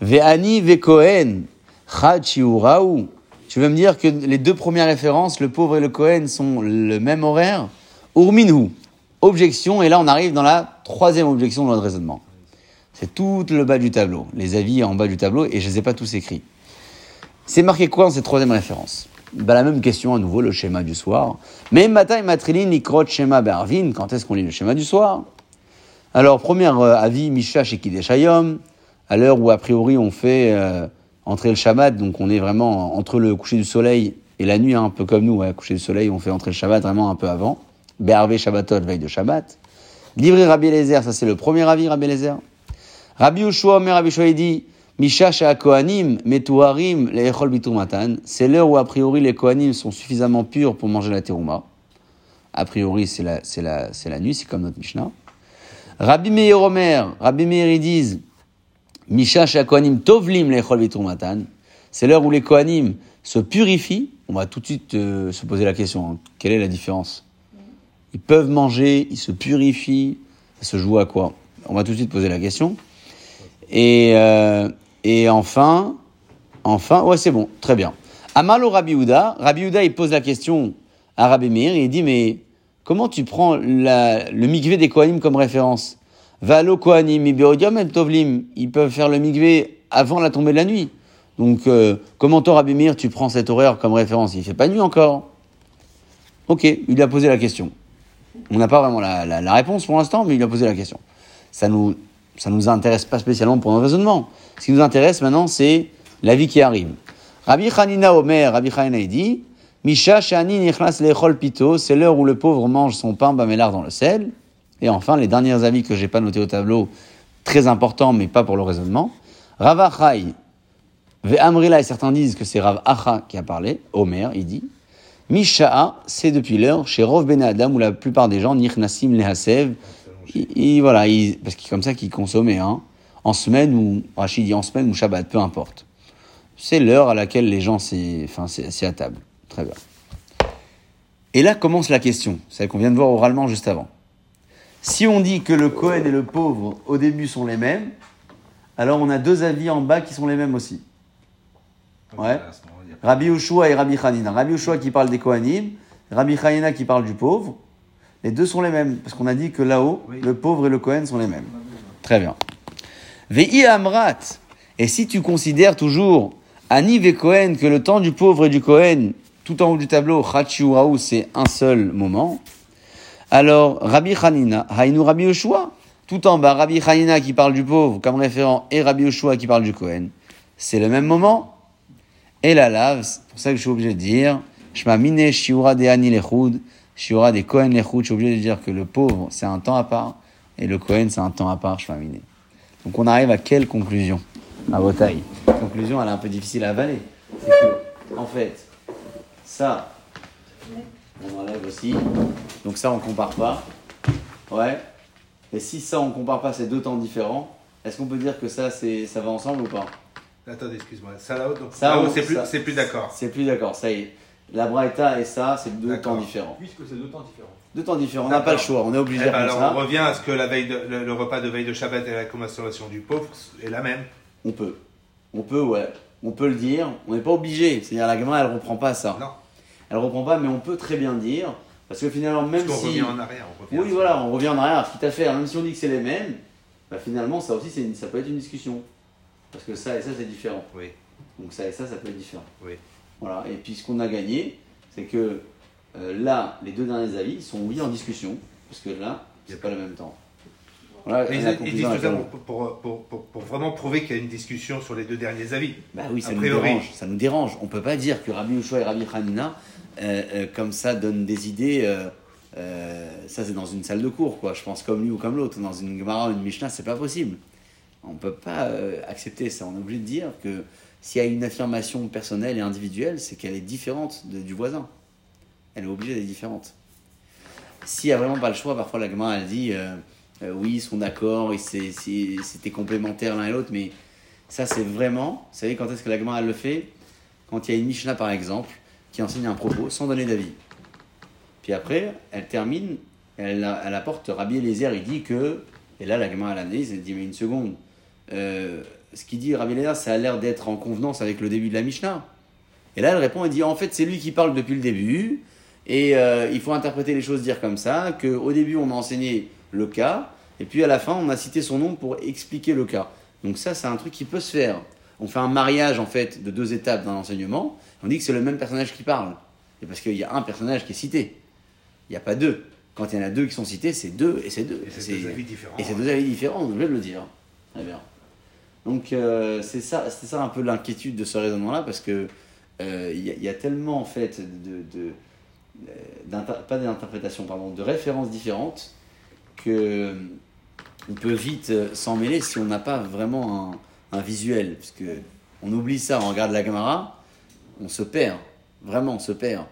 Speaker 1: Ve'ani ve'kohen raou. Tu veux me dire que les deux premières références, le pauvre et le Cohen, sont le même horaire? Urminhu. Objection, et là on arrive dans la troisième objection de notre raisonnement. C'est tout le bas du tableau, les avis en bas du tableau, et je ne les ai pas tous écrits. C'est marqué quoi dans cette troisième référence? Bah, La même question à nouveau, le schéma du soir. Mais et matrilin, nikrot, schéma bervin, quand est-ce qu'on lit le schéma du soir? Alors, premier euh, avis, Misha chez à l'heure où a priori on fait euh, entrer le Shabbat, donc on est vraiment entre le coucher du soleil et la nuit, hein, un peu comme nous, ouais, coucher du soleil, on fait entrer le Shabbat vraiment un peu avant. Bervé Shabbatot, veille de Shabbat. Livré Rabbi Eliezer, ça c'est le premier avis, Rabbi Eliezer. Rabbi Ushua, Omer Rabbi Ushua, il dit Misha Kohanim, Metuharim, Le'echol Bitumatan. C'est l'heure où, a priori, les Kohanim sont suffisamment purs pour manger la terouma. A priori, c'est la, c'est la, c'est la nuit, c'est comme notre Mishnah. Rabbi Meir Omer, Rabbi Meir, ils disent Misha Kohanim, Tovlim, Le'echol Bitumatan. C'est l'heure où les Kohanim se purifient. On va tout de suite euh, se poser la question hein. quelle est la différence? Ils peuvent manger, ils se purifient. Ça se joue à quoi? On va tout de suite poser la question. Et, euh, et enfin, enfin, ouais, c'est bon, très bien. Amalo Rabbi Houda, Rabbi Houda, il pose la question à Rabbi Meir, il dit, mais comment tu prends le migvé des Kohanim comme référence? Valo Kohanim, Ibeodium et Tovlim, ils peuvent faire le migvé avant la tombée de la nuit. Donc, euh, comment toi, Rabbi Meir, tu prends cet horaire comme référence? Il fait pas nuit encore. Ok, il lui a posé la question. On n'a pas vraiment la, la- la réponse pour l'instant, mais il a posé la question. Ça nous, ça nous intéresse pas spécialement pour notre raisonnement. Ce qui nous intéresse maintenant, c'est la vie qui arrive. Rabbi Hanina Omer, Rabbi Hanina dit, Misha Shani Nichlas Lechol Pito, c'est l'heure où le pauvre mange son pain bamélar dans le sel. Et enfin, les derniers avis que j'ai pas notés au tableau, très importants, mais pas pour le raisonnement. Ravachai, Ve'amrila, et certains disent que c'est Rav Acha qui a parlé, Omer, il dit, Misha'a, c'est depuis l'heure, chez Rov Ben Adam, où la plupart des gens, Nichnasim Lehasev, il- il- voilà, il- parce que c'est comme ça qu'ils consommaient, hein, en semaine ou, Rachid dit en semaine ou Shabbat, peu importe. C'est l'heure à laquelle les gens s'y enfin, à table. Très bien. Et là commence la question, celle qu'on vient de voir oralement juste avant. Si on dit que le Cohen et le pauvre au début sont les mêmes, alors on a deux avis en bas qui sont les mêmes aussi. Ouais. Rabbi Ushua et Rabbi Hanina. Rabbi Ushua qui parle des Kohanim, Rabbi Hanina qui parle du pauvre. Les deux sont les mêmes, parce qu'on a dit que là-haut,
Speaker 2: Oui.
Speaker 1: le pauvre et le Kohen sont les mêmes. Très bien. Ve'i Amrat. Et si tu considères toujours Ani ve Kohen que le temps du pauvre et du Kohen, tout en haut du tableau, Chachiuraou, c'est un seul moment, alors Rabbi Hanina, Haïnou Rabbi Ushua, tout en bas, Rabbi Hanina qui parle du pauvre comme référent et Rabbi Ushua qui parle du Kohen, c'est le même moment. Et la lave, c'est pour ça que je suis obligé de dire, Shma mine shiura de ani lechud, shiura des Kohen lechud, je suis obligé de dire que le pauvre, c'est un temps à part, et le Kohen, c'est un temps à part, Shma mine. Donc on arrive à quelle conclusion? À votre avis Conclusion, elle est un peu difficile à avaler. C'est que, en fait, ça, on enlève aussi. Donc ça, on compare pas. Ouais. Et si ça, on compare pas, c'est deux temps différents, est-ce qu'on peut dire que ça, c'est, ça va ensemble ou pas?
Speaker 2: Attendez, excuse-moi. Ça là-haut, donc,
Speaker 1: Ça,
Speaker 2: là-haut, c'est plus, c'est plus d'accord.
Speaker 1: C'est plus d'accord, ça y est. La Braïta et ça, c'est deux temps différents.
Speaker 3: Puisque c'est deux temps différents.
Speaker 1: Deux temps différents, on n'a pas le choix, on est obligé
Speaker 2: Eh
Speaker 1: de
Speaker 2: ben,
Speaker 1: dire comme
Speaker 2: alors, on revient à ce que la veille de- le, le repas de veille de Shabbat et la consommation du pauvre est la même.
Speaker 1: On peut. On peut, ouais. On peut le dire, on n'est pas obligé. C'est-à-dire, la gamin, elle reprend pas ça.
Speaker 2: Non,
Speaker 1: Elle reprend pas, mais on peut très bien dire. Parce que finalement, même
Speaker 2: parce qu'on
Speaker 1: si.
Speaker 2: revient en arrière. On revient
Speaker 1: Oui, voilà, on revient en arrière, quitte à faire, même si on dit que c'est les mêmes, bah finalement, ça aussi, une- ça peut être une discussion. Parce que ça et ça, c'est différent.
Speaker 2: Oui,
Speaker 1: Donc ça et ça, ça peut être différent.
Speaker 2: oui.
Speaker 1: Voilà, et puis ce qu'on a gagné, c'est que euh, là, les deux derniers avis sont oui en discussion, parce que là, c'est pas le même temps. Voilà,
Speaker 2: ils, ils disent tout ça pour, pour, pour, vraiment prouver qu'il y a une discussion sur les deux derniers avis.
Speaker 1: Bah oui, ça
Speaker 2: a
Speaker 1: nous
Speaker 2: priori.
Speaker 1: dérange. Ça nous dérange. On peut pas dire que Rabbi Ushua et Rabbi Hanina, euh, euh, comme ça, donnent des idées. ça, c'est dans une salle de cours, quoi. Je pense comme lui ou comme l'autre. Dans une Gemara ou une Mishnah, c'est pas possible. On peut pas accepter ça. On est obligé de dire que s'il y a une affirmation personnelle et individuelle, c'est qu'elle est différente du voisin. Elle est obligée d'être différente. S'il n'y a vraiment pas le choix, parfois la Gemara elle dit euh, euh, oui, ils sont d'accord, c'était complémentaire l'un et l'autre, mais ça c'est vraiment, vous savez quand est-ce que la Gemara elle le fait? Quand il y a une Mishnah par exemple qui enseigne un propos sans donner d'avis. Puis après, elle termine, elle, elle apporte Rabbi Eliezer, il dit que, et là la Gemara elle analyse, elle dit mais une seconde, euh, ce qu'il dit Rabbi ça a l'air d'être en convenance avec le début de la Mishnah. Et là elle répond, elle dit en fait c'est lui qui parle depuis le début, et euh, il faut interpréter les choses, dire comme ça, qu'au début on a enseigné le cas, et puis à la fin on a cité son nom pour expliquer le cas. Donc ça c'est un truc qui peut se faire. On fait un mariage en fait de deux étapes dans l'enseignement, on dit que c'est le même personnage qui parle. Et parce qu'il y a un personnage qui est cité. Il n'y a pas deux. Quand il y en a deux qui sont cités, c'est deux et c'est deux.
Speaker 2: Et c'est
Speaker 1: C'est-
Speaker 2: deux avis différents.
Speaker 1: et c'est deux avis différents, on est obligé de le dire. Très bien. Donc euh, c'est ça, ça un peu l'inquiétude de ce raisonnement-là, parce que euh, il y, a- tellement en fait de, de- euh, pas pardon, de références différentes que on peut vite s'en mêler si on n'a pas vraiment un, un visuel, parce que on oublie ça, on regarde la caméra, on se perd, vraiment on se perd.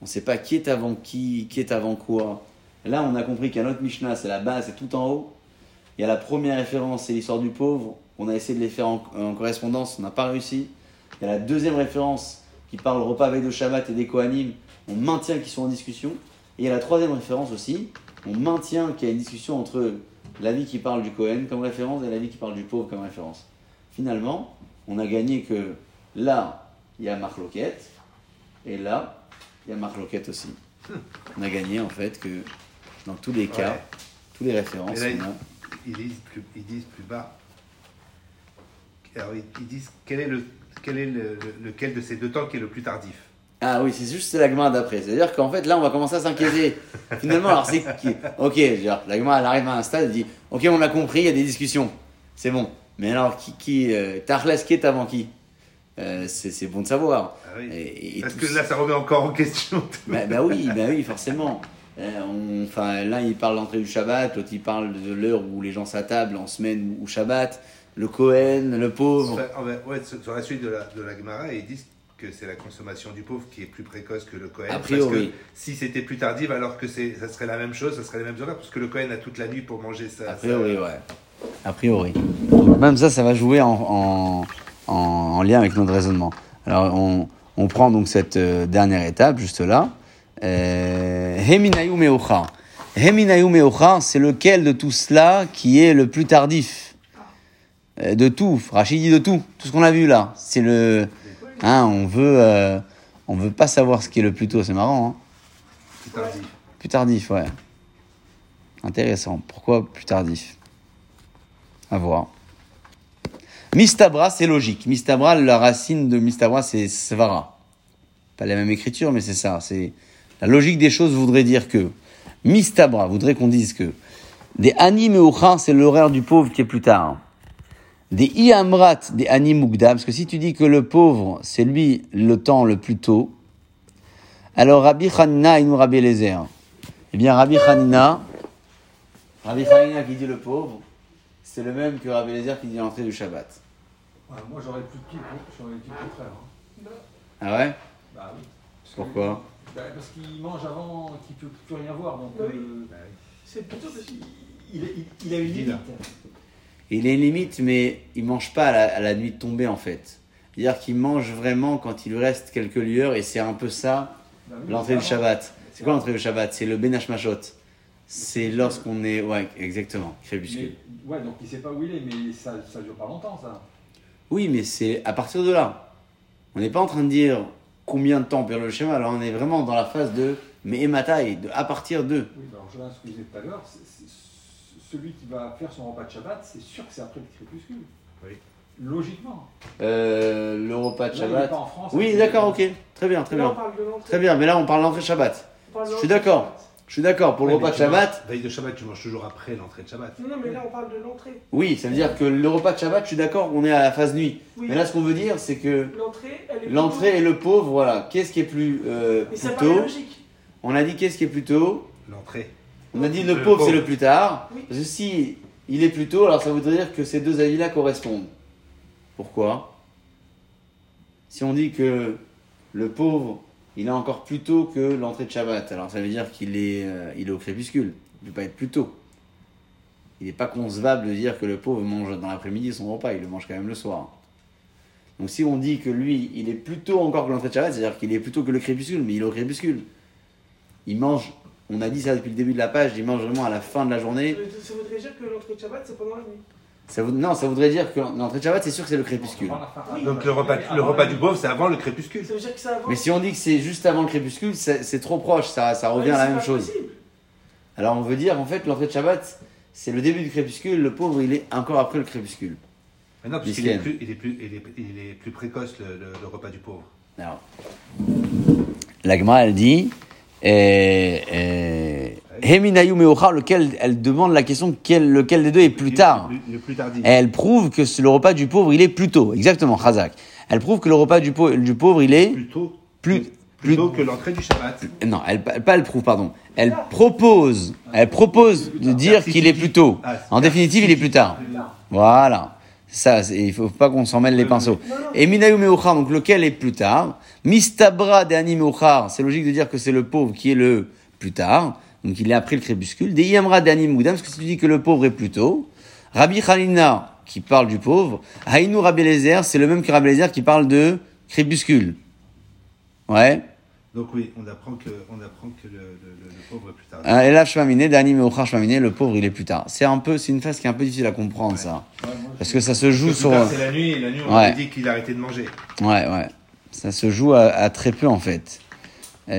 Speaker 1: On ne sait pas qui est avant qui, qui est avant quoi. Là, on a compris qu'un autre Mishnah, c'est la base, c'est tout en haut. Il y a la première référence, c'est l'histoire du pauvre. On a essayé de les faire en, en correspondance, on n'a pas réussi. Il y a la deuxième référence qui parle repas veille de Shabbat et des Kohanim. On maintient qu'ils sont en discussion. Et il y a la troisième référence aussi. On maintient qu'il y a une discussion entre l'avis qui parle du Kohen comme référence et l'avis qui parle du pauvre comme référence. Finalement, on a gagné que là, il y a Marc Loquette. Et là, il y a Marc Loquette aussi. On a gagné en fait que dans tous les cas,
Speaker 2: Ouais.
Speaker 1: tous les références,
Speaker 2: Et là,
Speaker 1: on a-
Speaker 2: Ils disent plus, ils disent plus bas. Alors, ils, disent quel est, le, quel est le, le- lequel de ces deux temps qui est le plus tardif?
Speaker 1: Ah oui, c'est juste c'est l'agma d'après. C'est-à-dire qu'en fait, là, on va commencer à s'inquiéter. Finalement, alors c'est qui Ok, genre, l'agma, elle arrive à un stade, elle dit Ok, on a compris, il y a des discussions. C'est bon. Mais alors, qui, qui euh, Tarles, qui est avant qui? Euh, c'est, c'est bon de savoir.
Speaker 2: Ah oui.
Speaker 1: Et, et
Speaker 2: Parce
Speaker 1: tout
Speaker 2: que là, ça remet encore en question.
Speaker 1: bah, bah oui, bah oui, forcément. Euh, Enfin, l'un il parle d'entrée du Shabbat, l'autre il parle de l'heure où les gens s'attablent en semaine ou Shabbat. Le Cohen, le pauvre.
Speaker 2: Ouais, sur la suite de la, de la Gemara, ils disent que c'est la consommation du pauvre qui est plus précoce que le Cohen.
Speaker 1: A
Speaker 2: Parce
Speaker 1: priori.
Speaker 2: que si c'était plus tardif, alors que ça serait la même chose, ça serait les mêmes horaires, parce que le Cohen a toute la nuit pour manger ça.
Speaker 1: A priori, ouais. A priori. Donc, même ça, ça va jouer en, en, en, en lien avec notre raisonnement. Alors, on, on prend donc cette euh, dernière étape, juste là. Euh, Heminayu meocha. Heminayu meocha, c'est lequel de tout cela qui est le plus tardif? Euh, De tout. Rachid dit de tout. Tout ce qu'on a vu là. C'est le. Hein, on veut. euh, on veut pas savoir ce qui est le plus tôt. C'est marrant, hein.
Speaker 2: Plus tardif.
Speaker 1: Plus tardif, ouais. Intéressant. Pourquoi plus tardif? À voir. Mistabra, c'est logique. Mistabra, la racine de Mistabra, c'est Svara. Pas la même écriture, mais c'est ça. C'est la logique des choses voudrait dire que Mistabra voudrait qu'on dise que des anim et c'est l'horaire du pauvre qui est plus tard. Des iamrat, des anim mugdam, parce que si tu dis que le pauvre, c'est lui le temps le plus tôt, alors Rabbi Hanina et nous Rabbi Eliezer. Eh bien, Rabbi Hanina, Rabbi Hanina qui dit le pauvre, c'est le même que Rabbi Eliezer qui dit l'entrée du Shabbat.
Speaker 3: Ouais, moi, j'aurais plus de pied, j'aurais dit le contraire. hein.
Speaker 1: Ah ouais?
Speaker 3: Bah oui. Parce que-
Speaker 1: Pourquoi?
Speaker 3: Bah, Parce qu'il mange avant qu'il ne peut plus rien voir. Donc,
Speaker 4: Oui.
Speaker 3: euh,
Speaker 4: C'est plutôt parce qu'il
Speaker 3: il, il- il a une limite.
Speaker 1: Il a une limite, mais il mange pas à la, à la nuit tombée en fait. C'est-à-dire qu'il mange vraiment quand il lui reste quelques lueurs et c'est un peu ça
Speaker 3: Bah oui,
Speaker 1: l'entrée du. Shabbat. C'est quoi l'entrée du Shabbat? C'est le Benash Mashot. C'est lorsqu'on est. Ouais, exactement, crépuscule.
Speaker 3: Mais- ouais, donc il sait pas où il est, mais ça, ça dure pas longtemps, ça.
Speaker 1: Oui, mais c'est à partir de là. On n'est pas en train de dire combien de temps perd le schéma, là on est vraiment dans la phase de mais émataï, de à partir de.
Speaker 3: Oui, bah alors je tout à l'heure. Celui qui va faire son repas de Shabbat, c'est sûr que c'est après le crépuscule.
Speaker 2: Oui.
Speaker 3: Logiquement.
Speaker 1: Euh, le repas de
Speaker 3: Là, il est
Speaker 1: Shabbat.
Speaker 3: pas en France,
Speaker 1: Oui, d'accord, ok. Très bien, très
Speaker 4: Là, on
Speaker 1: bien.
Speaker 4: parle de l'entrée.
Speaker 1: Très bien, mais là on parle d'entrée de Shabbat. Je suis
Speaker 4: l'entrée
Speaker 1: d'accord.
Speaker 4: de Shabbat.
Speaker 1: Je suis d'accord, pour le repas de Shabbat,
Speaker 2: manges- Veille de Shabbat, tu manges toujours après l'entrée de Shabbat.
Speaker 4: Non, non, mais là, on parle de l'entrée.
Speaker 1: oui, ça veut dire que le repas de Shabbat, je suis d'accord, on est à la phase nuit.
Speaker 4: Oui.
Speaker 1: Mais là, ce qu'on veut dire, c'est que
Speaker 4: L'entrée, elle est.
Speaker 1: l'entrée et le pauvre, voilà. Qu'est-ce qui est plus, euh,
Speaker 4: Mais
Speaker 1: plus tôt
Speaker 4: logique.
Speaker 1: On a dit qu'est-ce qui est plus tôt
Speaker 2: L'entrée.
Speaker 1: On a dit le
Speaker 2: Le
Speaker 1: pauvre, c'est le plus tard.
Speaker 4: Oui.
Speaker 1: Parce que si il est plus tôt, alors ça voudrait dire que ces deux avis-là correspondent. Pourquoi? Si on dit que le pauvre, il est encore plus tôt que l'entrée de Shabbat, alors ça veut dire qu'il est, euh, il est au crépuscule. Il ne peut pas être plus tôt. Il n'est pas concevable de dire que le pauvre mange dans l'après-midi son repas, il le mange quand même le soir. Donc si on dit que lui, il est plus tôt encore que l'entrée de Shabbat, c'est-à-dire qu'il est plus tôt que le crépuscule, mais il est au crépuscule. Il mange, on a dit ça depuis le début de la page, il mange vraiment à la fin de la journée.
Speaker 4: Ça voudrait dire que l'entrée de Shabbat, c'est pendant la nuit.
Speaker 1: Ça non, ça voudrait dire que l'entrée de Shabbat, c'est sûr que c'est le crépuscule.
Speaker 3: Avant
Speaker 4: Oui.
Speaker 2: Donc le repas, le repas du pauvre, c'est avant le crépuscule.
Speaker 4: Ça veut dire que ça avance.
Speaker 1: Mais si on dit que c'est juste avant le crépuscule, c'est trop proche, ça, ça revient à la même chose.
Speaker 4: possible.
Speaker 1: Alors on veut dire, en fait, l'entrée de Shabbat, c'est le début du crépuscule, le pauvre, il est encore après le crépuscule.
Speaker 2: Mais non, parce qu'il est plus, il est plus, il est, il est plus précoce le, le- le repas du pauvre.
Speaker 1: Alors, l'agma, elle dit, euh, euh, Heminayu Meocha, lequel, elle demande la question quel, lequel des deux est plus tard.
Speaker 2: Le, le plus tardif.
Speaker 1: Et elle prouve que le repas du pauvre, il est plus tôt. Exactement, Khazak. Elle prouve que le repas du, pau- du pauvre, il est
Speaker 2: Plus tôt.
Speaker 1: plus,
Speaker 2: plus
Speaker 1: plus,
Speaker 2: tôt que l'entrée du Shabbat.
Speaker 1: Non, elle, elle- pas elle prouve, pardon. Elle propose, elle propose de dire qu'il est plus tôt.
Speaker 2: Ah,
Speaker 1: En définitive, il est plus tard. Voilà. Ça, il faut pas qu'on s'en mêle les pinceaux. Et Minayu Meochar, donc lequel est plus tard. Mistabra de Ani Meochar, c'est logique de dire que c'est le pauvre qui est le plus tard. Donc il est après le crépuscule. Des Yamra de Ani Moudam, parce que si tu dis que le pauvre est plus tôt. Rabbi Khalina, qui parle du pauvre. Haïnou Rabbi Eliezer, c'est le même que Rabbi Eliezer qui parle de crépuscule. Ouais.
Speaker 2: Donc oui, on apprend que, on apprend que le, le- le- le pauvre est plus tardif.
Speaker 1: Euh, Et là, Shmamine, Dani Meochar Shmamine, le pauvre, il est plus tard. C'est un peu, c'est une phase qui est un peu difficile à comprendre, ça.
Speaker 3: Ouais, moi,
Speaker 1: Parce que ça se joue sur.
Speaker 2: plus tard, c'est la nuit, et la nuit, on
Speaker 1: Ouais.
Speaker 2: dit qu'il arrêtait de manger.
Speaker 1: Ouais, ouais. Ça se joue à, à très peu, en fait. Et...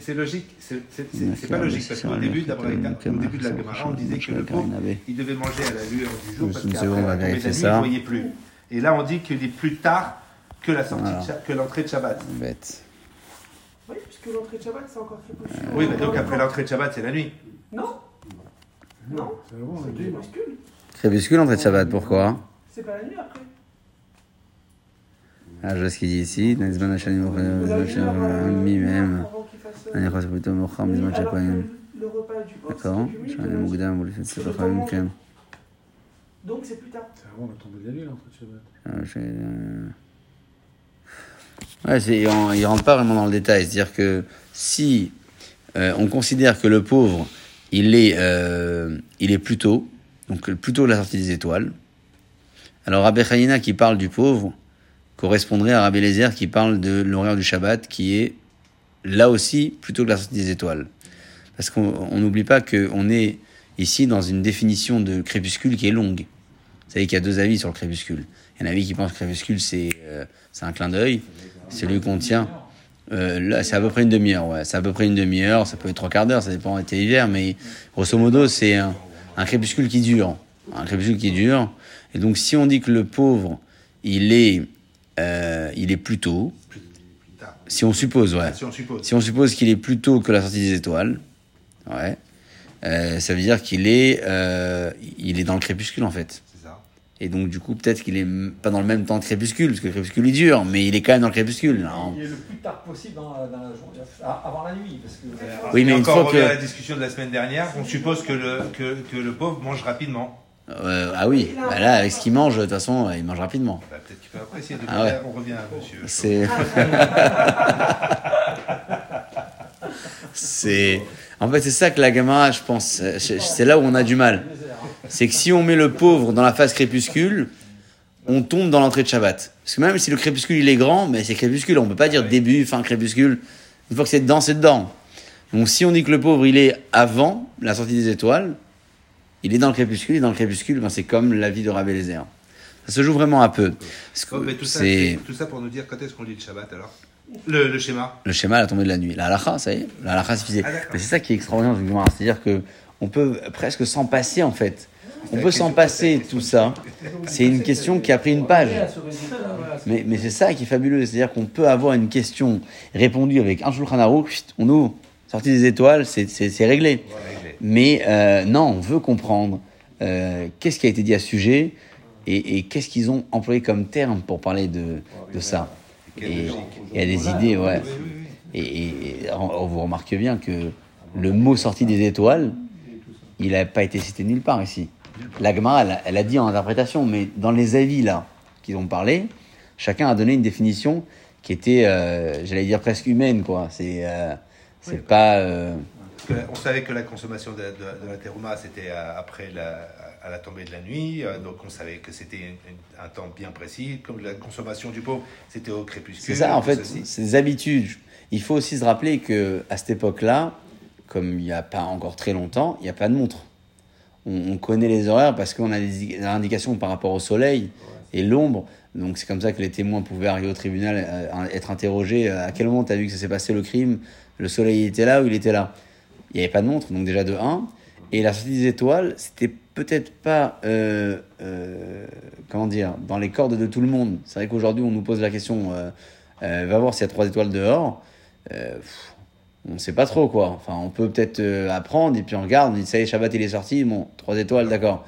Speaker 4: C'est- logique.
Speaker 1: Euh,
Speaker 2: c'est pas logique, parce qu'au début, au de la
Speaker 1: Gemara, c'est
Speaker 2: on disait que le pauvre, il devait manger à la lueur du jour, parce qu'après la tombée de la
Speaker 1: vérifier
Speaker 2: nuit,
Speaker 1: ça.
Speaker 2: il ne voyait plus. Et là, on dit qu'il est plus tard que la sortie,
Speaker 1: Voilà.
Speaker 2: de que l'entrée de Shabbat.
Speaker 1: Bête.
Speaker 4: Oui, puisque l'entrée de Shabbat, c'est encore crépuscule.
Speaker 2: Oui, mais donc après l'entrée de Shabbat, c'est la nuit.
Speaker 4: Non Non
Speaker 3: c'est bon,
Speaker 4: crépuscule.
Speaker 1: Crépuscule, entrée de Shabbat, pourquoi?
Speaker 4: C'est pas la nuit après.
Speaker 1: Ah, je vois ce qu'il dit ici. Nezban Hashanim,
Speaker 4: euh, heure
Speaker 1: même.
Speaker 4: euh,
Speaker 1: Chos Plutôt
Speaker 4: alors que
Speaker 1: Chakoyim.
Speaker 4: Le repas du.
Speaker 1: D'accord.
Speaker 4: de-
Speaker 1: Moukdam, vous le faites, c'est pas quand même.
Speaker 4: Donc c'est plus tard.
Speaker 3: C'est avant la tombée de la nuit, l'entrée de Shabbat.
Speaker 1: Ah, euh, Ouais, c'est, on- il rentre pas vraiment dans le détail. C'est-à-dire que si euh, on considère que le pauvre, il est, euh, il est plus tôt, donc plus tôt la sortie des étoiles, alors Rabbi Hanina qui parle du pauvre correspondrait à Rabbi Lézer qui parle de l'horaire du Shabbat qui est là aussi plutôt que la sortie des étoiles. Parce qu'on on n'oublie pas qu'on est ici dans une définition de crépuscule qui est longue. Vous savez qu'il y a deux avis sur le crépuscule. Il y en a un avis qui pense que le crépuscule, c'est euh, un clin d'œil. C'est lui qu'on tient. Euh, là, c'est à peu près une demi-heure, ouais. C'est à peu près une demi-heure, ça peut être trois quarts d'heure, ça dépend été hiver, mais grosso modo, c'est un, un crépuscule qui dure. Un crépuscule qui dure. Et donc, si on dit que le pauvre, il est, euh, il est plus tôt, si on suppose, ouais.
Speaker 2: Si on suppose.
Speaker 1: Si suppose qu'il est plus tôt que la sortie des étoiles, ouais, euh, ça veut dire qu'il est, il est dans le crépuscule en fait. Et donc du coup peut-être qu'il est pas dans le même temps de crépuscule, parce que le crépuscule il dure, mais il est quand même dans le crépuscule. non
Speaker 3: Il est le plus tard possible dans, la- dans la journée, ah, avant la nuit. Parce que,
Speaker 1: Oui, mais une
Speaker 2: encore,
Speaker 1: fois que-
Speaker 2: à la discussion de la semaine dernière, on suppose que le, que, que le pauvre mange rapidement.
Speaker 1: Euh, Ah oui, bah là avec ce qu'il mange, de toute façon, il mange rapidement.
Speaker 2: Bah, Peut-être qu'il peut apprécier. De
Speaker 1: Ah ouais.
Speaker 2: On revient à monsieur.
Speaker 1: C'est. c'est. En fait, c'est ça que la gamin, je pense, c'est là où on a du mal. C'est que si on met le pauvre dans la phase crépuscule, on tombe dans l'entrée de Shabbat. Parce que même si le crépuscule il est grand, mais c'est crépuscule, on peut pas dire début, fin crépuscule. Une fois que c'est dedans, c'est dedans. Donc si on dit que le pauvre il est avant la sortie des étoiles, il est dans le crépuscule, et dans le crépuscule, ben, c'est comme la vie de Rabbi Lézer. Ça se joue vraiment un peu. Que
Speaker 2: Oh, mais tout, ça,
Speaker 1: c'est
Speaker 2: c'est- tout ça pour nous dire quand est-ce qu'on lit le Shabbat alors le, le schéma
Speaker 1: le schéma à la tombée de la nuit. La halakha, ça y est, la halakha suffisait.
Speaker 2: Ah.
Speaker 1: Mais c'est ça qui est extraordinaire. C'est-à-dire que on peut presque s'en passer en fait. On peut s'en passer tout ça. C'est une question qui a pris une page. Mais, c'est ça qui est fabuleux. C'est-à-dire qu'on peut avoir une question répondue avec un Shulchan on ouvre, sortie des étoiles, c'est- réglé. Mais euh, non, on veut comprendre euh, qu'est-ce qui a été dit à ce sujet et, qu'est-ce qu'ils ont employé comme terme pour parler de, ça. Et il y a des idées, ouais. Et, on, vous remarque bien que le mot sorti des étoiles, il n'a pas été cité nulle part ici. La Gemara, elle, a- elle a dit en interprétation, mais dans les avis là qu'ils ont parlé, chacun a donné une définition qui était, euh, j'allais dire presque humaine, quoi. C'est, euh, c'est pas. euh,
Speaker 2: Parce que On savait que la consommation de, de- de la terouma, c'était après la, à la tombée de la nuit, donc on savait que c'était un temps bien précis. Comme la consommation du pauvre, c'était au crépuscule.
Speaker 1: C'est ça, en fait, des habitudes. Il faut aussi se rappeler que à cette époque-là, comme il n'y a pas encore très longtemps, il n'y a pas de montre. On, on connaît les horaires parce qu'on a des indications par rapport au soleil et l'ombre. Donc c'est comme ça que les témoins pouvaient arriver au tribunal, euh, être interrogés. euh, À quel moment tu as vu que ça s'est passé le crime? Le soleil était là ou il était là? Il n'y avait pas de montre, donc déjà de 1. Et la sortie des étoiles, c'était peut-être pas, euh, comment dire, dans les cordes de tout le monde. C'est vrai qu'aujourd'hui, on nous pose la question, va voir s'il y a trois étoiles dehors. On ne sait pas trop, quoi. Enfin, on peut peut-être euh, apprendre, et puis on regarde, on dit, ça y est, Shabbat, il est sorti, bon, trois étoiles, d'accord.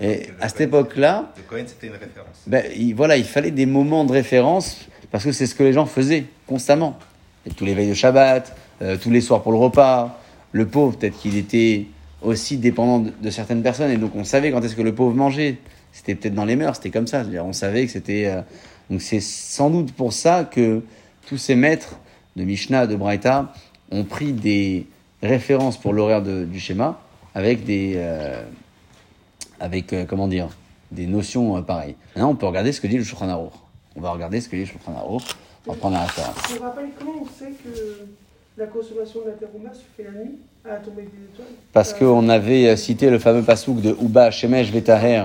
Speaker 1: Et à cette époque-là,
Speaker 2: c'était une référence.
Speaker 1: ben, il, voilà, il fallait des moments de référence parce que c'est ce que les gens faisaient constamment. Et tous les veilles de Shabbat, euh, tous les soirs pour le repas. Le pauvre, peut-être qu'il était aussi dépendant de, de certaines personnes et donc on savait quand est-ce que le pauvre mangeait. C'était peut-être dans les mœurs, c'était comme ça. On savait que c'était. euh, donc c'est sans doute pour ça que tous ces maîtres de Mishnah, de Braïta, ont pris des références pour l'horaire du schéma avec des. euh, avec, euh, comment dire, des notions euh, pareilles. Maintenant, on peut regarder ce que dit le Shulchan Aruch. On va regarder ce que dit le Shulchan Aruch. On va prendre la référence.
Speaker 4: Me rappelle comment on sait que la consommation de la terouma se fait la nuit à la tombée des étoiles?
Speaker 1: Parce qu'on avait cité le fameux pasouk de Uba Shemesh Vetaher,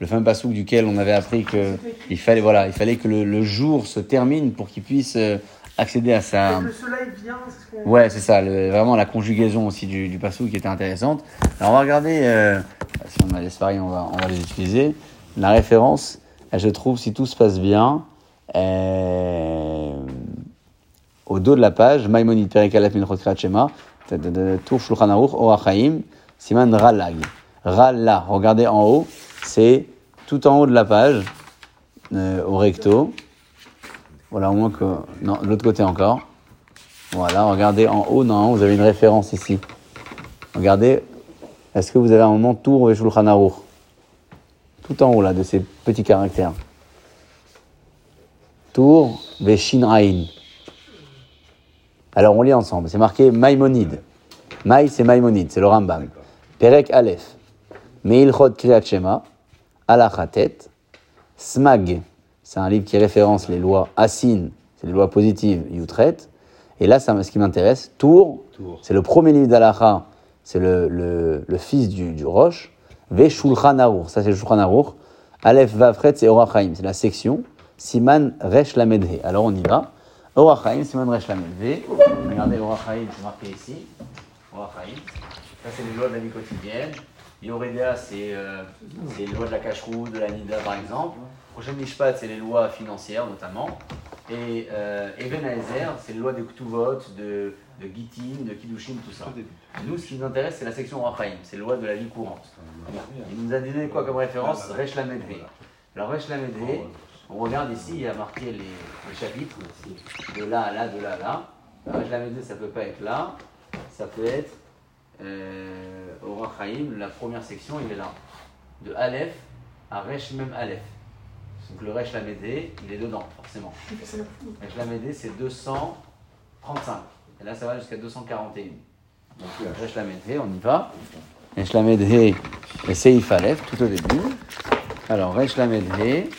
Speaker 1: le fameux pasouk duquel on avait appris que il fallait, voilà, il fallait que le, le jour se termine pour qu'il puisse accéder à sa...
Speaker 4: le soleil vient, ce
Speaker 1: Ouais, c'est ça, le- vraiment la conjugaison aussi du, du pasouk qui était intéressante. Alors on va regarder, euh, si on a les pareils, on va, on va les utiliser. La référence, se trouve, si tout se passe bien, euh, au dos de la page, Maïmonide Perikalat Minchot Shema, Tour Shulchan Aruch, Orachaim, Siman Ralag. Ralla, regardez en haut, c'est tout en haut de la page, euh, au recto. Voilà, au moins que. Non, de l'autre côté encore. Voilà, regardez en haut, non, vous avez une référence ici. Regardez, est-ce que vous avez un moment Tour et Tout en haut là, de ces petits caractères. Tour ve Shinrain. Alors on lit ensemble, c'est marqué Maïmonide. Maï c'est Maïmonide, c'est le Rambam. Perek Aleph. Meilchot Kriyat Shema. Alachatet. Smag, c'est un livre qui référence les lois Asin, c'est les lois positives, Yutret. Et là, ça, ce qui m'intéresse, Tour,
Speaker 2: Tour.
Speaker 1: c'est le premier livre d'Alacha, c'est le, le, le fils du, du Roche. Ve Shulchan Aruch, ça c'est le Shulchan Aruch. Aleph Vafret, c'est Orachaim, c'est la section. Siman Resh Lamedhe. Alors on y va. Orachaim, Siman Resh Lamedhe. Regardez Orachaim, c'est marqué ici. Orachaim. Ça c'est les lois de la vie quotidienne. Yoredea, c'est euh, c'est les lois de la cacheroute, de la nida par exemple. Prochain Mishpat, c'est les lois financières notamment. Et euh, Even Haezer, c'est les lois de Ktuvot, de, de Gittin, de Kiddushin, tout ça. Nous, ce qui nous intéresse, c'est la section Rachaim, c'est les lois de la vie courante. Il nous a donné quoi comme référence Resh Lamedve. Alors Resh Lamedve, on regarde ici, il y a marqué les, les chapitres, de là à là, de là à là. Resh Lamedve, ça peut pas être là, ça peut être euh, au Rachaim, la première section, il est là. De Aleph à Resh même Aleph. Donc le Resh Lamedé, il est dedans, forcément. Resh Lamedé, c'est 235. Et là, ça va jusqu'à 241. Donc Resh Lamedé, on y va. Resh Lamedé, et Seif Aleph, tout au début. Alors, Resh Lamedé.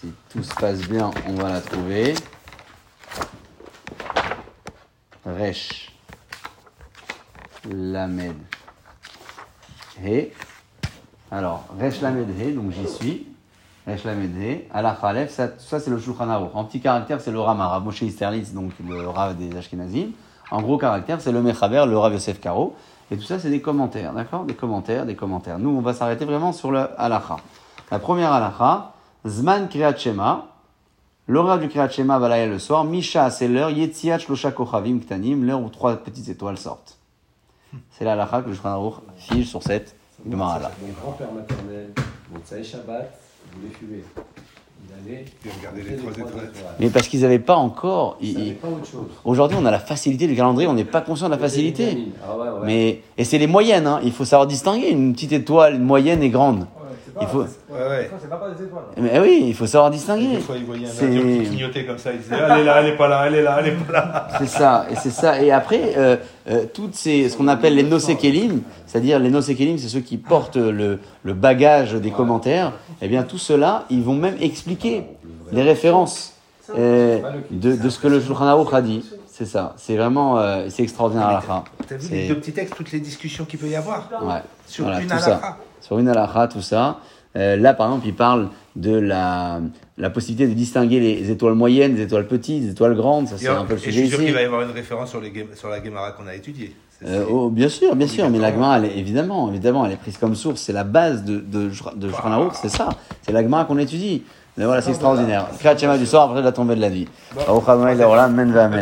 Speaker 1: Si tout se passe bien, on va la trouver. Resh Lamed He. Alors, Resh Lamed He, donc j'y suis. Resh Lamed He. Ala Khalef, ça, ça c'est le Shulchan Aruch. En petit caractère, c'est le Rama, Rav Moshe Isterlitz, donc le Rav des Ashkenazim. En gros caractère, c'est le Mechaber, le Rav Yosef Karo. Et tout ça, c'est des commentaires, d'accord? Des commentaires, des commentaires. Nous, on va s'arrêter vraiment sur le Halacha. La première Halacha, Zman Kriyat Shema, L'horaire du Kriyat Shema va le soir. Misha, c'est l'heure. Yetziat Shlosha Kochavim Ktanim, l'heure où trois petites étoiles sortent. C'est la que le Shulchan Aruch fige sur cette
Speaker 3: Mon grand-père maternel, Motsai Shabbat, voulait fumer. Il allait
Speaker 2: Il regardait les
Speaker 3: compter
Speaker 2: trois étoiles.
Speaker 1: Mais parce qu'ils n'avaient pas encore.
Speaker 3: Il
Speaker 1: ils-
Speaker 3: savait
Speaker 1: ils-
Speaker 3: pas autre chose.
Speaker 1: Aujourd'hui, on a la facilité du calendrier, on n'est pas conscient de la facilité.
Speaker 3: Ah ouais, ouais.
Speaker 1: Mais, et c'est les moyennes, hein. il faut savoir distinguer une petite étoile, une moyenne et grande.
Speaker 3: Ouais,
Speaker 1: il faut-
Speaker 2: Ouais, ouais.
Speaker 3: étoiles.
Speaker 1: Mais oui, il faut savoir distinguer.
Speaker 2: Des fois, il voyait un qui clignotait comme ça. Il disait Elle est là, elle est pas là, elle est là, elle est pas là.
Speaker 1: C'est ça, et c'est ça. Et après, euh, euh, toutes ces, ce qu'on appelle les nosekelim, c'est-à-dire les nosekelim, c'est ceux qui portent le, le bagage des commentaires. Eh bien, tout cela, ils vont même expliquer les références euh, de, de ce que le Shulchan Aruch a dit. C'est ça. C'est vraiment, euh, c'est extraordinaire à la fin.
Speaker 2: T'as vu les deux petits textes, toutes les discussions qu'il peut y avoir
Speaker 1: Ouais.
Speaker 2: sur
Speaker 1: Voilà,
Speaker 2: une
Speaker 1: tout
Speaker 2: halakha.
Speaker 1: Sur une halakha, tout ça. Euh, là, par exemple, il parle de la, la possibilité de distinguer les étoiles moyennes, des étoiles petites, des étoiles grandes. Ça, c'est un peu le
Speaker 2: et je
Speaker 1: sujet
Speaker 2: suis sûr qu'il va y avoir une référence sur, les, sur la Gemara qu'on a étudiée.
Speaker 1: Euh, oh, bien sûr, bien sûr, mais la. Gemara, elle est- évidemment, évidemment, elle est prise comme source. C'est la base de, de, de c'est ça. C'est la Gemara qu'on étudie. Mais voilà, c'est extraordinaire. Kriyat Shema du soir après la tombée de la nuit. Amen.